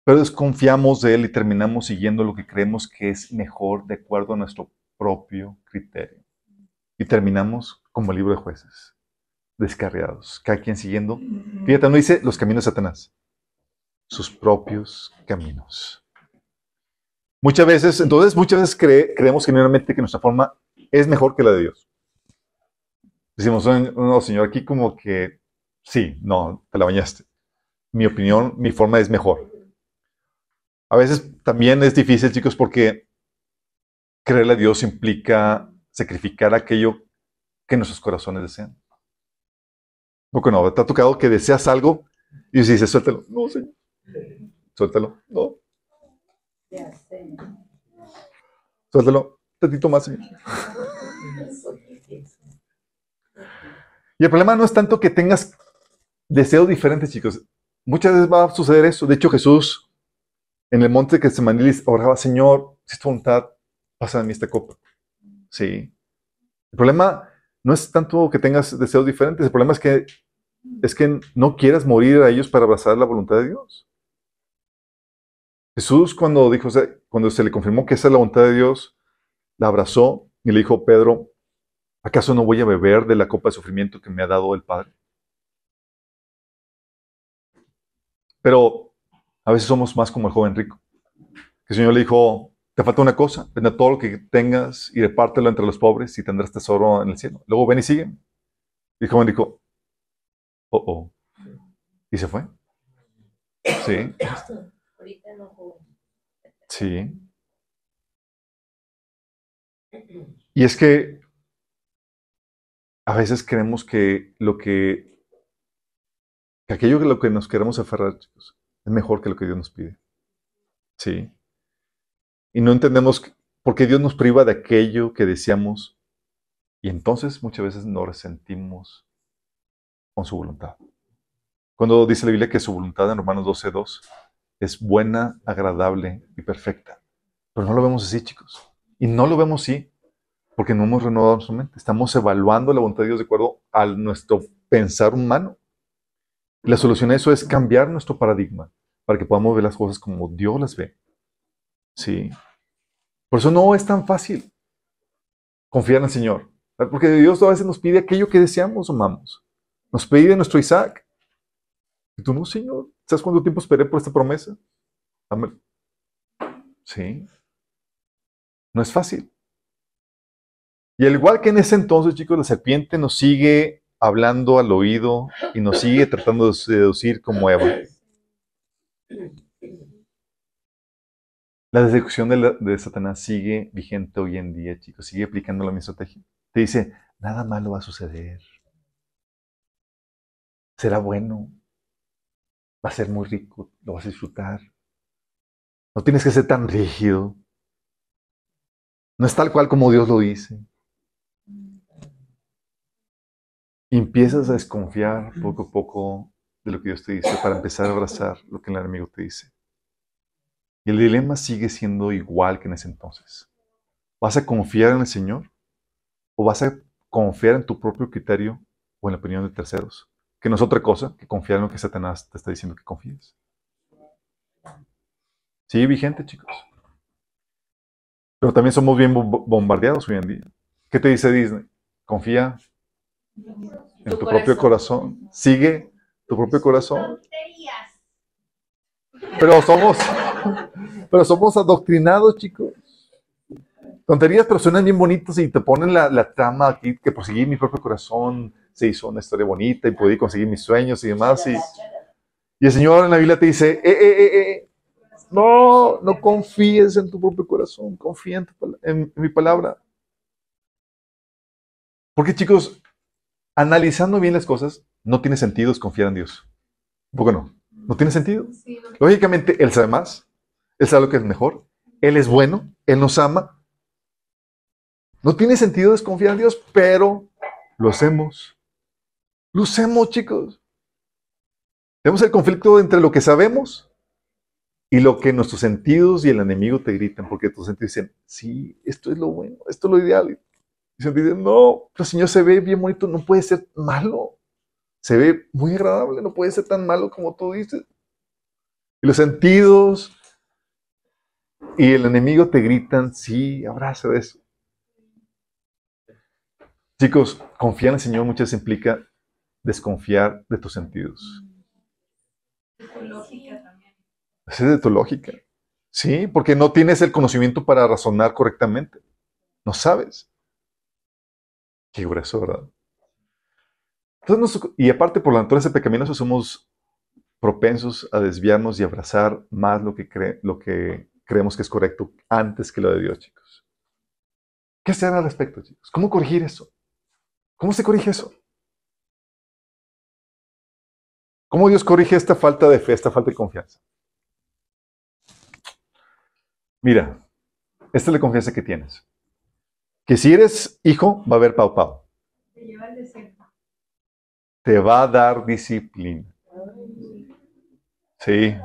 Pero desconfiamos de Él y terminamos siguiendo lo que creemos que es mejor de acuerdo a nuestro propio criterio. Y terminamos como el libro de jueces, descarriados, cada quien siguiendo. Fíjate, no dice los caminos de Satanás, sus propios caminos. Muchas veces, entonces, muchas veces cre- creemos genuinamente que nuestra forma es mejor que la de Dios. Decimos, no, Señor, aquí como que sí, no, te la bañaste. Mi opinión, mi forma es mejor. A veces también es difícil, chicos, porque creerle a Dios implica sacrificar aquello que nuestros corazones desean. Porque no, te ha tocado que deseas algo y dices, suéltalo. No, Señor. Suéltalo. No, suéltalo. Tantito más, Señor. Y el problema no es tanto que tengas deseos diferentes, chicos. Muchas veces va a suceder eso. De hecho, Jesús en el monte que se oraba, Señor, si es tu voluntad, pasa de mí esta copa. Sí. El problema no es tanto que tengas deseos diferentes, el problema es que, es que no quieras morir a ellos para abrazar la voluntad de Dios. Jesús cuando dijo, cuando se le confirmó que esa es la voluntad de Dios, la abrazó y le dijo, Pedro, ¿acaso no voy a beber de la copa de sufrimiento que me ha dado el Padre? Pero a veces somos más como el joven rico. Que el Señor le dijo, te falta una cosa, vende todo lo que tengas y repártelo entre los pobres y tendrás tesoro en el cielo. Luego ven y sigue. Y el joven dijo, oh, oh. Y se fue. Sí, sí. Y es que a veces creemos que lo que, que aquello que lo que nos queremos aferrar, chicos, es mejor que lo que Dios nos pide. Sí. Y no entendemos por qué Dios nos priva de aquello que deseamos y entonces muchas veces nos resentimos con su voluntad. Cuando dice la Biblia que su voluntad en Romanos 12.2 es buena, agradable y perfecta. Pero no lo vemos así, chicos. Y no lo vemos así porque no hemos renovado nuestra mente. Estamos evaluando la voluntad de Dios de acuerdo a nuestro pensar humano. La solución a eso es cambiar nuestro paradigma para que podamos ver las cosas como Dios las ve. Sí. Por eso no es tan fácil confiar en el Señor. Porque Dios a veces nos pide aquello que deseamos o amamos. Nos pide nuestro Isaac. Y tú no, Señor. ¿Sabes cuánto tiempo esperé por esta promesa? Dame- Sí. No es fácil. Y al igual que en ese entonces, chicos, la serpiente nos sigue hablando al oído y nos sigue tratando de seducir como Eva. La seducción de, de Satanás sigue vigente hoy en día, chicos. Sigue aplicando la misma estrategia. Te dice, nada malo va a suceder. Será bueno. Va a ser muy rico. Lo vas a disfrutar. No tienes que ser tan rígido. No es tal cual como Dios lo dice. Y empiezas a desconfiar poco a poco de lo que Dios te dice para empezar a abrazar lo que el enemigo te dice. Y el dilema sigue siendo igual que en ese entonces. ¿Vas a confiar en el Señor? ¿O vas a confiar en tu propio criterio o en la opinión de terceros? Que no es otra cosa que confiar en lo que Satanás te está diciendo que confíes. Sigue vigente, chicos. Pero también somos bien bo- bombardeados hoy en día. ¿Qué te dice Disney? Confía en tu, Tu propio corazón. Sigue tu propio corazón. Tonterías. Pero somos, pero somos adoctrinados, chicos. Tonterías, pero suenan bien bonitos y te ponen la, la trama aquí que por seguir mi propio corazón se hizo una historia bonita y pude conseguir mis sueños y demás. Y, y el Señor en la Biblia te dice, eh, eh, eh, eh, no, no confíes en tu propio corazón, confía en, tu en- en mi palabra. Porque chicos, analizando bien las cosas, no tiene sentido confiar en Dios. ¿Por qué no? No tiene sentido. Lógicamente, Él sabe más, Él sabe lo que es mejor, Él es bueno, Él nos ama. No tiene sentido desconfiar en Dios, pero lo hacemos. Lo hacemos, chicos. Tenemos el conflicto entre lo que sabemos y lo que nuestros sentidos y el enemigo te gritan, porque tus sentidos dicen, sí, esto es lo bueno, esto es lo ideal. Y se dicen, no, pero Señor se ve bien bonito, no puede ser malo. Se ve muy agradable, no puede ser tan malo como tú dices. Y los sentidos y el enemigo te gritan, sí, abraza eso. Chicos, confiar en el Señor muchas veces implica desconfiar de tus sentidos. Lógica también. Es de tu lógica. Sí, porque no tienes el conocimiento para razonar correctamente. No sabes. Qué grueso, ¿verdad? Entonces, y aparte, por la naturaleza pecaminosa, somos propensos a desviarnos y abrazar más lo que, lo que creemos que es correcto antes que lo de Dios, chicos. ¿Qué hacer al respecto, chicos? ¿Cómo corregir eso? ¿Cómo se corrige eso? ¿Cómo Dios corrige esta falta de fe, esta falta de confianza? Mira, esta es la confianza que tienes. Que si eres hijo, va a haber pau pau. Te lleva desierto. Te va a dar disciplina. Sí.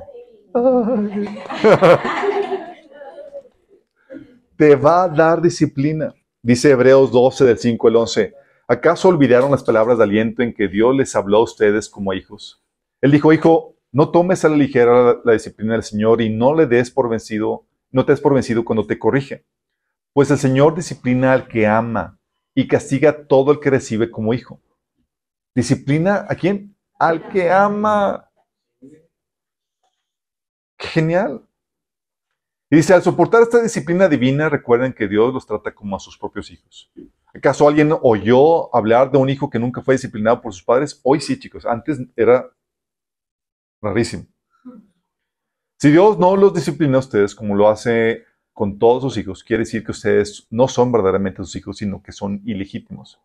Te va a dar disciplina. Dice Hebreos 12, del 5 al 11. ¿Acaso olvidaron las palabras de aliento en que Dios les habló a ustedes como a hijos? Él dijo, hijo, no tomes a la ligera la, la disciplina del Señor y no le des por vencido, no te des por vencido cuando te corrige. Pues el Señor disciplina al que ama y castiga a todo el que recibe como hijo. ¿Disciplina a quién? Al que ama. ¡Qué genial! Y dice, al soportar esta disciplina divina, recuerden que Dios los trata como a sus propios hijos. ¿Acaso alguien oyó hablar de un hijo que nunca fue disciplinado por sus padres? Hoy sí, chicos. Antes era rarísimo. Si Dios no los disciplina a ustedes como lo hace con todos sus hijos, quiere decir que ustedes no son verdaderamente sus hijos, sino que son ilegítimos.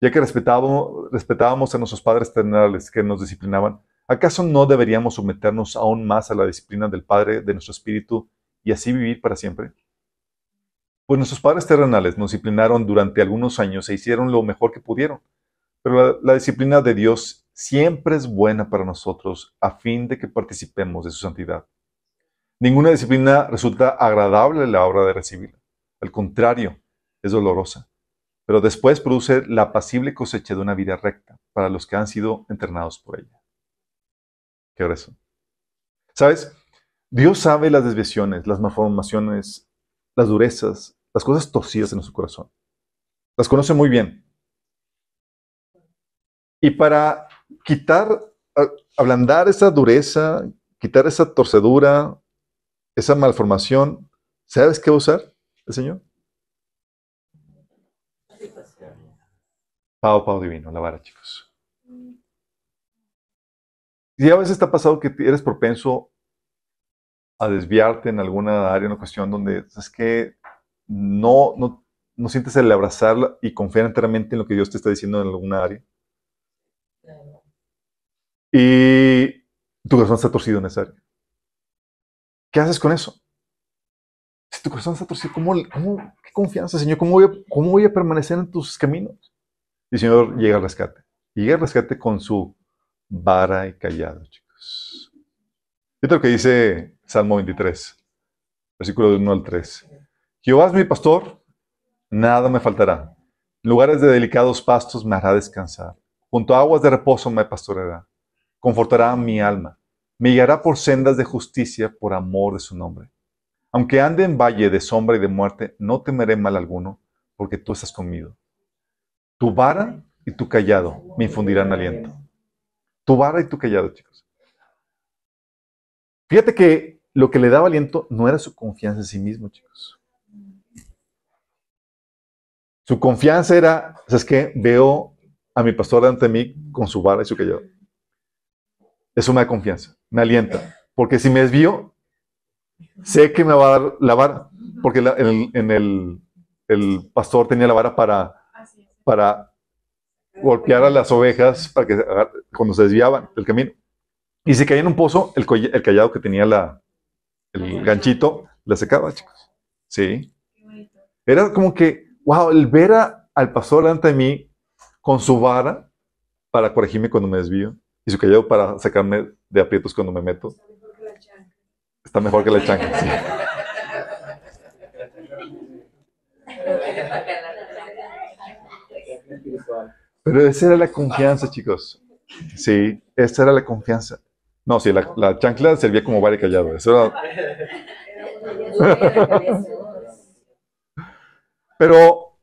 Ya que respetábamos, a nuestros padres terrenales que nos disciplinaban, ¿acaso no deberíamos someternos aún más a la disciplina del Padre de nuestro espíritu y así vivir para siempre? Pues nuestros padres terrenales nos disciplinaron durante algunos años e hicieron lo mejor que pudieron. Pero la disciplina de Dios siempre es buena para nosotros a fin de que participemos de su santidad. Ninguna disciplina resulta agradable la hora de recibirla. Al contrario, es dolorosa. Pero después produce la apacible cosecha de una vida recta para los que han sido entrenados por ella. Qué grueso. ¿Sabes? Dios sabe las desviaciones, las malformaciones, las durezas, las cosas torcidas en nuestro corazón. Las conoce muy bien. Y para quitar, ablandar esa dureza, quitar esa torcedura, esa malformación, ¿sabes qué va a usar el Señor? Pau, pau divino, la vara, chicos. Y a veces te ha pasado que eres propenso a desviarte en alguna área, en una cuestión donde es que no, no, no sientes el abrazar y confiar enteramente en lo que Dios te está diciendo en alguna área. Y tu corazón está torcido en esa área. ¿Qué haces con eso? Si tu corazón está torcido, ¿cómo, qué confianza, Señor? ¿Cómo voy, a, ¿Cómo voy a permanecer en tus caminos? Y el Señor llega al rescate. Y llega al rescate con su vara y callado, chicos. Fíjate lo que dice Salmo 23, versículo del 1 al 3. Jehová es mi pastor, nada me faltará. En lugares de delicados pastos me hará descansar. Junto a aguas de reposo me pastoreará. Confortará mi alma. Me guiará por sendas de justicia por amor de su nombre. Aunque ande en valle de sombra y de muerte, no temeré mal alguno, porque tú estás conmigo. Tu vara y tu callado me infundirán aliento. Tu vara y tu callado, chicos. Fíjate que lo que le daba aliento no era su confianza en sí mismo, chicos. Su confianza era, ¿sabes qué? Veo a mi pastor ante mí con su vara y su callado. Eso me da confianza, me alienta. Porque si me desvío, sé que me va a dar la vara. Porque la- en, el, en el- el pastor tenía la vara para, para golpear a las ovejas para que agar- cuando se desviaban del camino. Y si caía en un pozo, el, el callado que tenía la, el ganchito la secaba, chicos. Sí. Era como que, wow, el ver a- al pastor delante de mí con su vara para corregirme cuando me desvío y su callado para sacarme de aprietos cuando me meto, Está mejor que la chancla. está mejor que la chancla. sí. Pero esa era la confianza, chicos. Sí, esa era la confianza. No, sí, la, la chancla servía como y callado. Eso era- Pero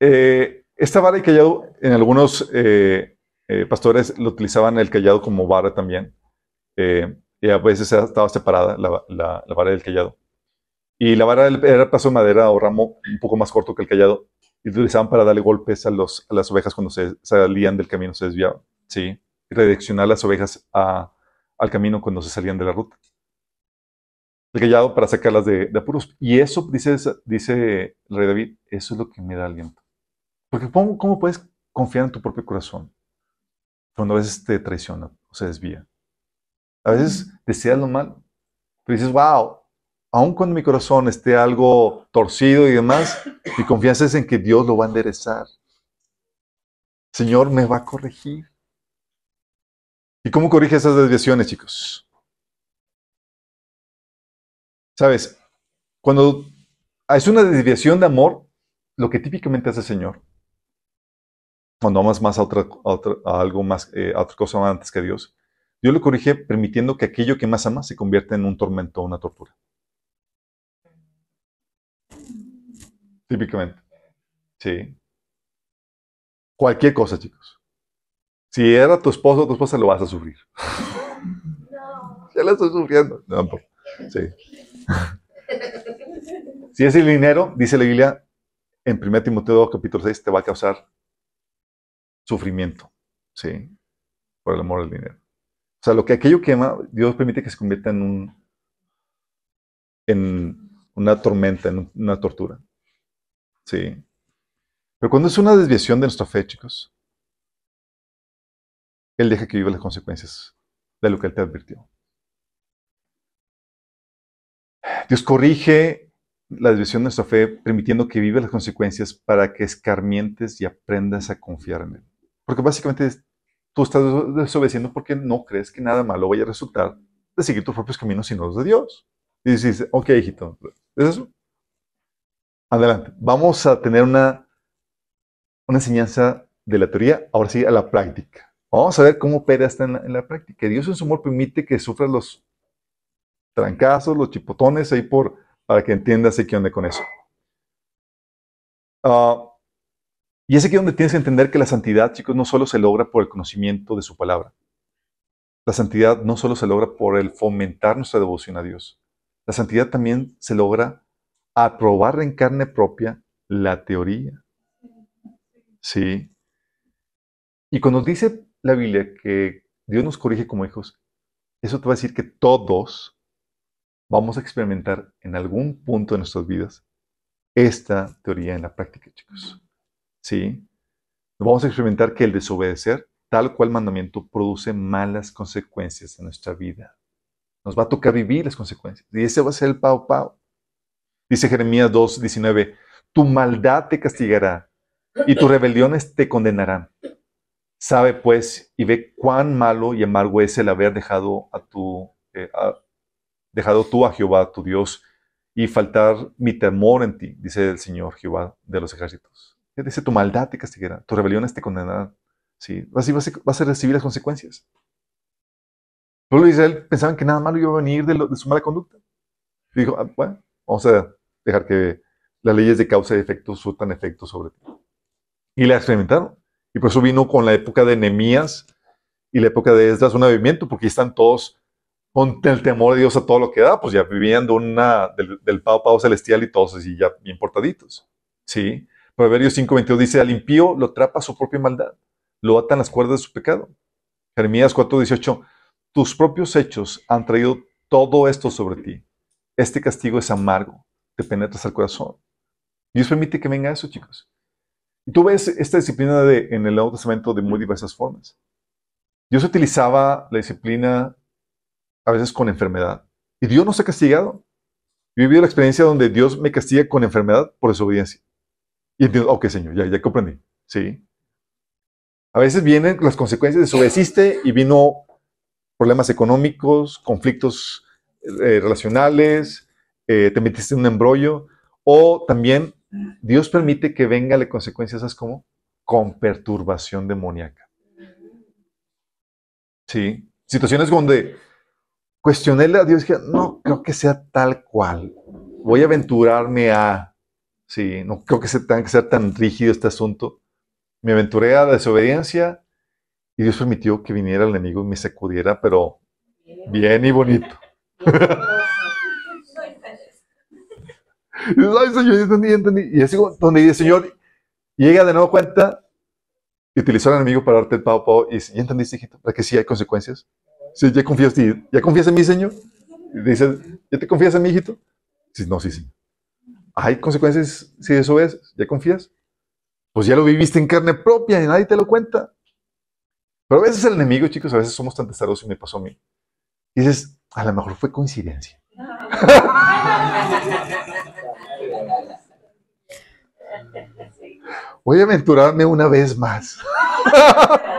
eh, esta vara y callado, en algunos eh, eh, pastores lo utilizaban el callado como vara también. Eh, y a veces estaba separada la, vara del callado. Y la vara era paso de madera o ramo un poco más corto que el callado. Y lo utilizaban para darle golpes a, las ovejas cuando se salían del camino, se desviaban. ¿sí? Y redireccionar las ovejas al camino cuando se salían de la ruta. El callado para sacarlas de, de apuros. Y eso, dice, dice el rey David, eso es lo que me da aliento. Porque ¿cómo, cómo puedes confiar en tu propio corazón cuando a veces te traiciona o se desvía? A veces deseas lo malo, pero dices, wow, aun cuando mi corazón esté algo torcido y demás, mi confianza es en que Dios lo va a enderezar. Señor me va a corregir. ¿Y cómo corrige esas desviaciones, chicos? Sabes, cuando es una desviación de amor, lo que típicamente hace el Señor, cuando amas más a, otra, a, a algo más, eh, a otra cosa antes que a Dios, Dios lo corrige permitiendo que aquello que más ama se convierta en un tormento o una tortura. Típicamente. Sí. Cualquier cosa, chicos. Si era tu esposo o tu esposa, lo vas a sufrir. Ya lo estoy sufriendo. No, pues, sí. Si es el dinero, dice la Biblia en 1 Timoteo capítulo 6, te va a causar sufrimiento. Sí. Por el amor al dinero. O sea, lo que aquello que ama, Dios permite que se convierta en un en una tormenta, en una tortura. Sí. Pero cuando es una desviación de nuestra fe, chicos, Él deja que viva las consecuencias de lo que Él te advirtió. Dios corrige la desviación de nuestra fe, permitiendo que viva las consecuencias para que escarmientes y aprendas a confiar en Él. Porque básicamente tú estás desobedeciendo porque no crees que nada malo vaya a resultar de seguir tus propios caminos sino los de Dios. Y dices, ok, hijito. Adelante. Vamos a tener una, una enseñanza de la teoría, ahora sí, a la práctica. Vamos a ver cómo opera esta en la, práctica. Dios en su amor permite que sufras los trancazos, los chipotones ahí por, para que entiendas qué onda con eso. Ah, y es aquí donde tienes que entender que la santidad, chicos, no solo se logra por el conocimiento de su palabra. La santidad no solo se logra por el fomentar nuestra devoción a Dios. La santidad también se logra a probar en carne propia la teoría. Sí. Y cuando dice la Biblia que Dios nos corrige como hijos, eso te va a decir que todos vamos a experimentar en algún punto de nuestras vidas esta teoría en la práctica, chicos. ¿Sí? Vamos a experimentar que el desobedecer, tal cual mandamiento, produce malas consecuencias en nuestra vida. Nos va a tocar vivir las consecuencias. Y ese va a ser el pao pao. Dice Jeremías 2, 19, tu maldad te castigará y tus rebeliones te condenarán. Sabe pues y ve cuán malo y amargo es el haber dejado a tu, eh, dejado tú a Jehová, tu Dios, y faltar mi temor en ti, dice el Señor Jehová de los ejércitos. Dice, tu maldad te castigará, tus rebeliones te condenarán. Sí, así vas a, recibir las consecuencias. El pueblo de Israel pensaban que nada malo iba a venir de su mala conducta. Y dijo, "Ah, bueno, vamos a dejar que las leyes de causa y efecto surtan efecto sobre ti. Y la experimentaron. Y por eso vino con la época de Nehemías y la época de Esdras un avivamiento, porque están todos con el temor de Dios a todo lo que da, pues ya vivían de una, del, del pavo pavo celestial y todos así ya bien portaditos. ¿Sí? Proverbios 5.22 dice, al impío lo atrapa su propia maldad, lo atan las cuerdas de su pecado. Jeremías 4.18, tus propios hechos han traído todo esto sobre ti. Este castigo es amargo, te penetras al corazón. Dios permite que venga eso, chicos. Y tú ves esta disciplina de, en el Nuevo Testamento de muy diversas formas. Dios utilizaba la disciplina a veces con enfermedad. Y Dios nos ha castigado. Yo he vivido la experiencia donde Dios me castiga con enfermedad por desobediencia. Y entiendo, ok, Señor, ya, ya comprendí. Sí. A veces vienen las consecuencias, desobedeciste y vino problemas económicos, conflictos eh, relacionales, eh, te metiste en un embrollo, o también Dios permite que venga la consecuencia, ¿sabes cómo? Con perturbación demoníaca. Sí. Situaciones donde cuestionéle a Dios dije, no creo que sea tal cual. Voy a aventurarme a, Sí, no creo que se tenga que ser tan rígido este asunto. Me aventuré a la desobediencia y Dios permitió que viniera el enemigo y me sacudiera, pero bien y bonito. Ay, Señor, entendí, entendí. Y así donde dice, Señor, llega de nuevo cuenta y utilizó al enemigo para darte el pavo, pavo. Y dice, ¿ya entendiste, hijito? ¿Para que sí hay consecuencias? Sí, ¿ya confías, ¿ya confías en mí, Señor? Y dice, ¿ya te confías en mí, hijito? Sí, no, sí, sí. ¿Hay consecuencias si eso es? ¿Ya confías? Pues ya lo viviste en carne propia y nadie te lo cuenta. Pero a veces el enemigo, chicos, a veces somos tan testarosos y me pasó a mí. Y dices, a lo mejor fue coincidencia. Voy a aventurarme una vez más.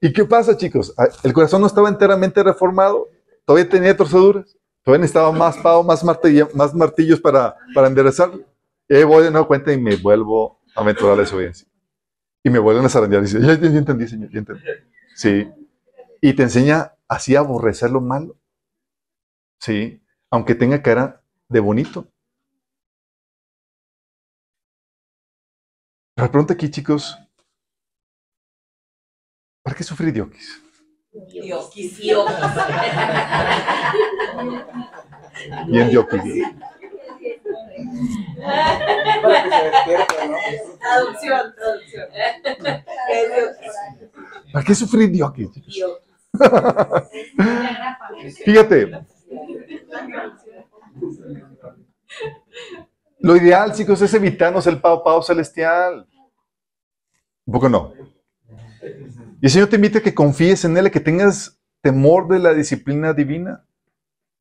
¿Y qué pasa, chicos? Ah, el corazón no estaba enteramente reformado, todavía tenía torceduras, todavía necesitaba más pavo, más, más martillos para, para enderezarlo. Y ahí voy de nuevo cuenta y me vuelvo a aventurar la desobediencia. Y me vuelven a zarandear y dice, ya, entendí, señor, ya entendí. Sí. Y te enseña así a aborrecer lo malo. Sí. Aunque tenga cara de bonito. Pero pregunta aquí, chicos, ¿para qué sufrir Diokis? Diokis, Diokis. Bien. Para que se despierte, ¿no? Traducción, traducción. ¿Para qué sufrir? Diokis. Fíjate. Lo ideal, chicos, es evitarnos el pao pao celestial. Un poco no. Y el Señor te invita a que confíes en Él, a que tengas temor de la disciplina divina.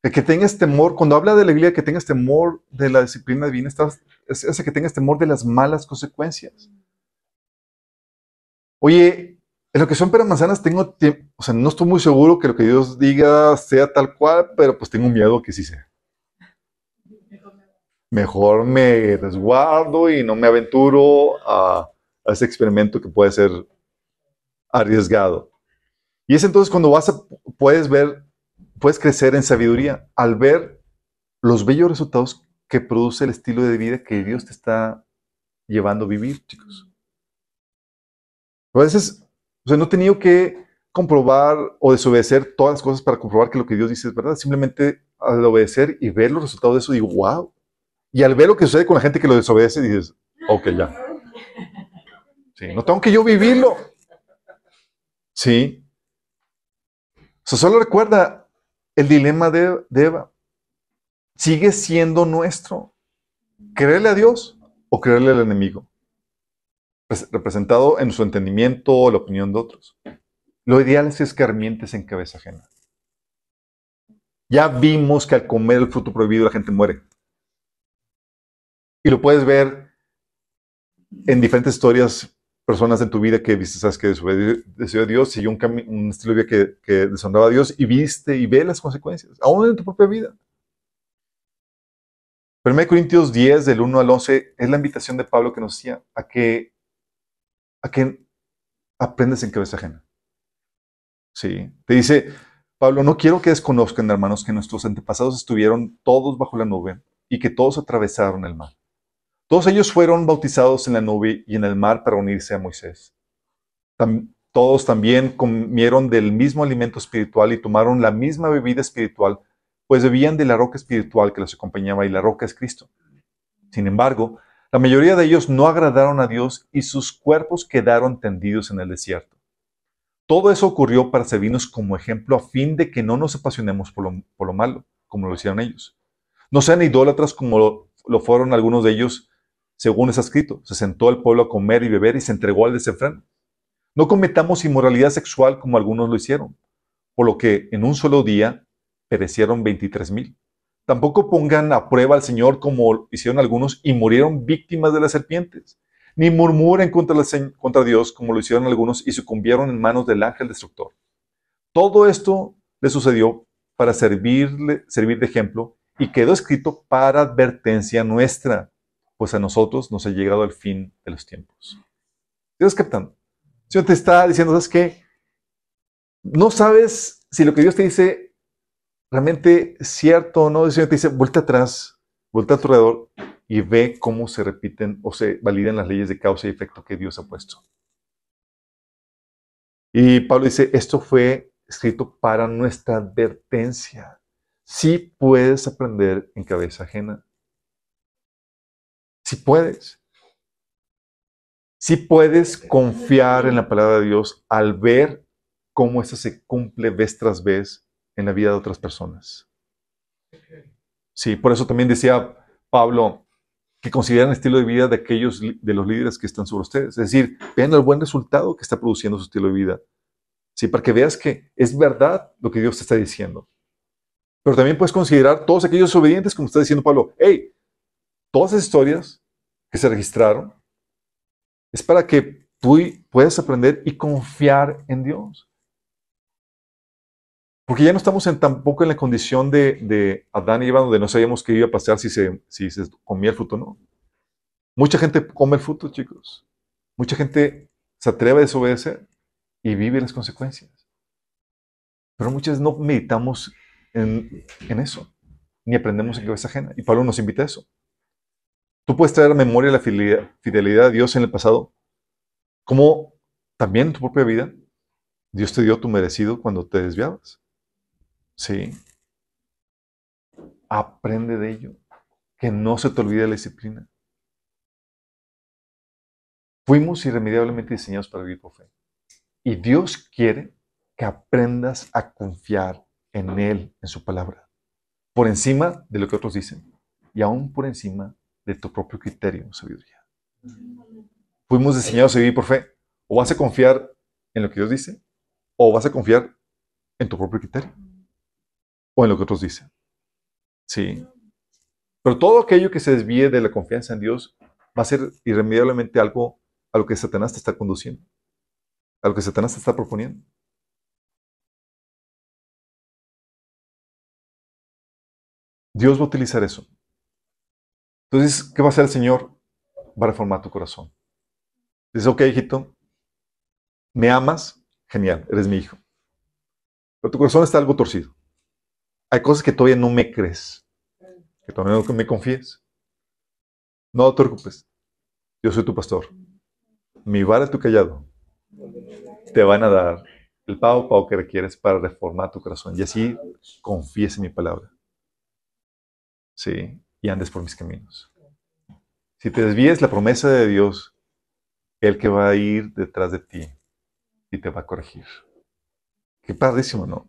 A que tengas temor, cuando habla de la Biblia, que tengas temor de la disciplina divina, estás, es, es que tengas temor de las malas consecuencias. Oye, en lo que son peras manzanas tengo o sea, no estoy muy seguro que lo que Dios diga sea tal cual, pero pues tengo miedo que sí sea. Mejor me resguardo y no me aventuro a, a ese experimento que puede ser arriesgado. Y es entonces cuando vas a, puedes ver, puedes crecer en sabiduría al ver los bellos resultados que produce el estilo de vida que Dios te está llevando a vivir, chicos. A veces, o sea, no he tenido que comprobar o desobedecer todas las cosas para comprobar que lo que Dios dice es verdad. Simplemente al obedecer y ver los resultados de eso, digo, wow. Y al ver lo que sucede con la gente que lo desobedece, dices, ok, ya. Sí, no tengo que yo vivirlo. Sí. O sea, solo recuerda el dilema de, Eva. Sigue siendo nuestro. ¿Creerle a Dios o creerle al enemigo? Representado en su entendimiento o la opinión de otros. Lo ideal es escarmientes en cabeza ajena. Ya vimos que al comer el fruto prohibido la gente muere. Y lo puedes ver en diferentes historias personas en tu vida que viste, sabes que desobedeció a Dios, siguió un, un estilo de vida que, que deshonraba a Dios y viste y ve las consecuencias, aún en tu propia vida. 1 Corintios 10, del 1 al 11, es la invitación de Pablo que nos decía a que, a que aprendes en cabeza ajena. Sí, te dice, Pablo, no quiero que desconozcan, hermanos, que nuestros antepasados estuvieron todos bajo la nube y que todos atravesaron el mar. Todos ellos fueron bautizados en la nube y en el mar para unirse a Moisés. todos también comieron del mismo alimento espiritual y tomaron la misma bebida espiritual, pues bebían de la roca espiritual que los acompañaba y la roca es Cristo. Sin embargo, la mayoría de ellos no agradaron a Dios y sus cuerpos quedaron tendidos en el desierto. Todo eso ocurrió para servirnos como ejemplo a fin de que no nos apasionemos por lo, malo, como lo hicieron ellos. No sean idólatras como lo fueron algunos de ellos, según está escrito, se sentó el pueblo a comer y beber y se entregó al desenfreno. No cometamos inmoralidad sexual como algunos lo hicieron, por lo que en un solo día perecieron 23 mil. Tampoco pongan a prueba al Señor como hicieron algunos y murieron víctimas de las serpientes. Ni murmuren contra, contra Dios como lo hicieron algunos y sucumbieron en manos del ángel destructor. Todo esto le sucedió para servirle, servir de ejemplo y quedó escrito para advertencia nuestra pues a nosotros nos ha llegado el fin de los tiempos. ¿Estás captando? El Señor te está diciendo, ¿sabes qué? No sabes si lo que Dios te dice realmente es cierto o no. El Señor te dice, vuelta atrás Voltea a tu alrededor y ve cómo se repiten o se validan las leyes de causa y efecto que Dios ha puesto. Y Pablo dice, esto fue escrito para nuestra advertencia. Sí puedes aprender en cabeza ajena. Sí puedes. Sí puedes confiar en la palabra de Dios al ver cómo esta se cumple vez tras vez en la vida de otras personas. Sí, por eso también decía Pablo que consideran el estilo de vida de aquellos de los líderes que están sobre ustedes. Es decir, vean el buen resultado que está produciendo su estilo de vida. Sí, para que veas que es verdad lo que Dios te está diciendo. Pero también puedes considerar todos aquellos obedientes, como está diciendo Pablo. Hey, todas esas historias que se registraron es para que tú puedas aprender y confiar en Dios. Porque ya no estamos en, tampoco en la condición de, Adán y Eva, donde no sabíamos qué iba a pasar si se, si comía el fruto o no. Mucha gente come el fruto, chicos. Mucha gente se atreve a desobedecer y vive las consecuencias. Pero muchas no meditamos en, en eso, ni aprendemos en cabeza ajena. Y Pablo nos invita a eso. Tú puedes traer a memoria la fidelidad, a Dios en el pasado, como también en tu propia vida, Dios te dio tu merecido cuando te desviabas. Sí. Aprende de ello. Que no se te olvide la disciplina. Fuimos irremediablemente diseñados para vivir por fe. Y Dios quiere que aprendas a confiar en Él, en su palabra, por encima de lo que otros dicen y aún por encima de tu propio criterio, sabiduría. Fuimos diseñados a vivir por fe. O vas a confiar en lo que Dios dice, o vas a confiar en tu propio criterio o en lo que otros dicen. Sí. Pero todo aquello que se desvíe de la confianza en Dios va a ser irremediablemente algo a lo que Satanás te está conduciendo, a lo que Satanás te está proponiendo. Dios va a utilizar eso. Entonces, ¿qué va a hacer el Señor? Va a reformar tu corazón. Dice, ok, hijito, me amas, genial, eres mi hijo. Pero tu corazón está algo torcido hay cosas que todavía no me crees, que todavía no me confíes. No te preocupes, yo soy tu pastor. Mi vara y tu callado te van a dar el pago, pago que requieres para reformar tu corazón. Y así confíes en mi palabra. Sí, y andes por mis caminos. Si te desvíes la promesa de Dios, el que va a ir detrás de ti y te va a corregir. Qué padrísimo, ¿no?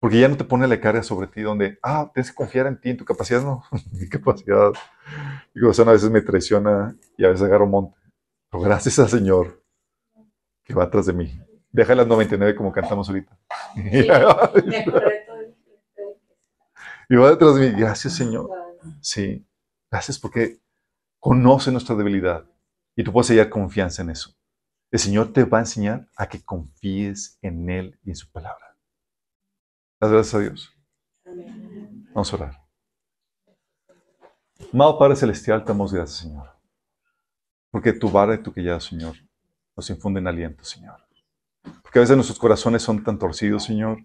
Porque ya no te pone la carga sobre ti donde, ah, tienes que confiar en ti, en tu capacidad, no, mi capacidad. Mi corazón a veces me traiciona y a veces agarro monte. Pero gracias al Señor que va atrás de mí. Deja las 99 como cantamos ahorita. y va detrás de mí. Gracias, Señor. Sí. Gracias porque conoce nuestra debilidad y tú puedes hallar confianza en eso. El Señor te va a enseñar a que confíes en Él y en su palabra gracias a Dios. Vamos a orar. Amado Padre Celestial, te damos gracias, Señor. Porque tu vara y tu quillada, Señor, nos infunden aliento, Señor. Porque a veces nuestros corazones son tan torcidos, Señor,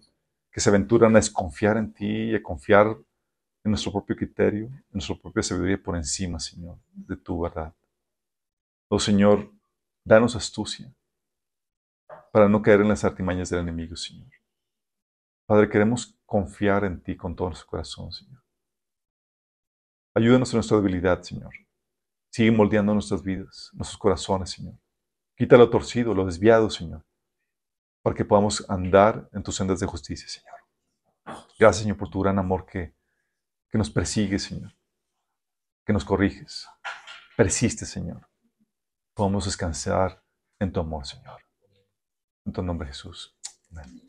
que se aventuran a desconfiar en ti y a confiar en nuestro propio criterio, en nuestra propia sabiduría por encima, Señor, de tu verdad. Oh Señor, danos astucia para no caer en las artimañas del enemigo, Señor. Padre, queremos confiar en ti con todo nuestro corazón, Señor. Ayúdanos en nuestra debilidad, Señor. Sigue moldeando nuestras vidas, nuestros corazones, Señor. Quita lo torcido, lo desviado, Señor, para que podamos andar en tus sendas de justicia, Señor. Gracias, Señor, por tu gran amor que, que nos persigue, Señor, que nos corriges. Persiste, Señor. Podamos descansar en tu amor, Señor. En tu nombre, Jesús. Amén.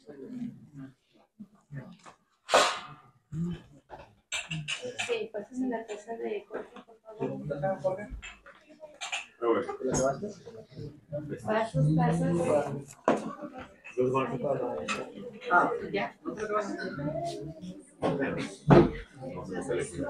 Sí, pasas en la casa de Jorge, por favor. Deus vai ajudar. Ah. obrigado. gracias.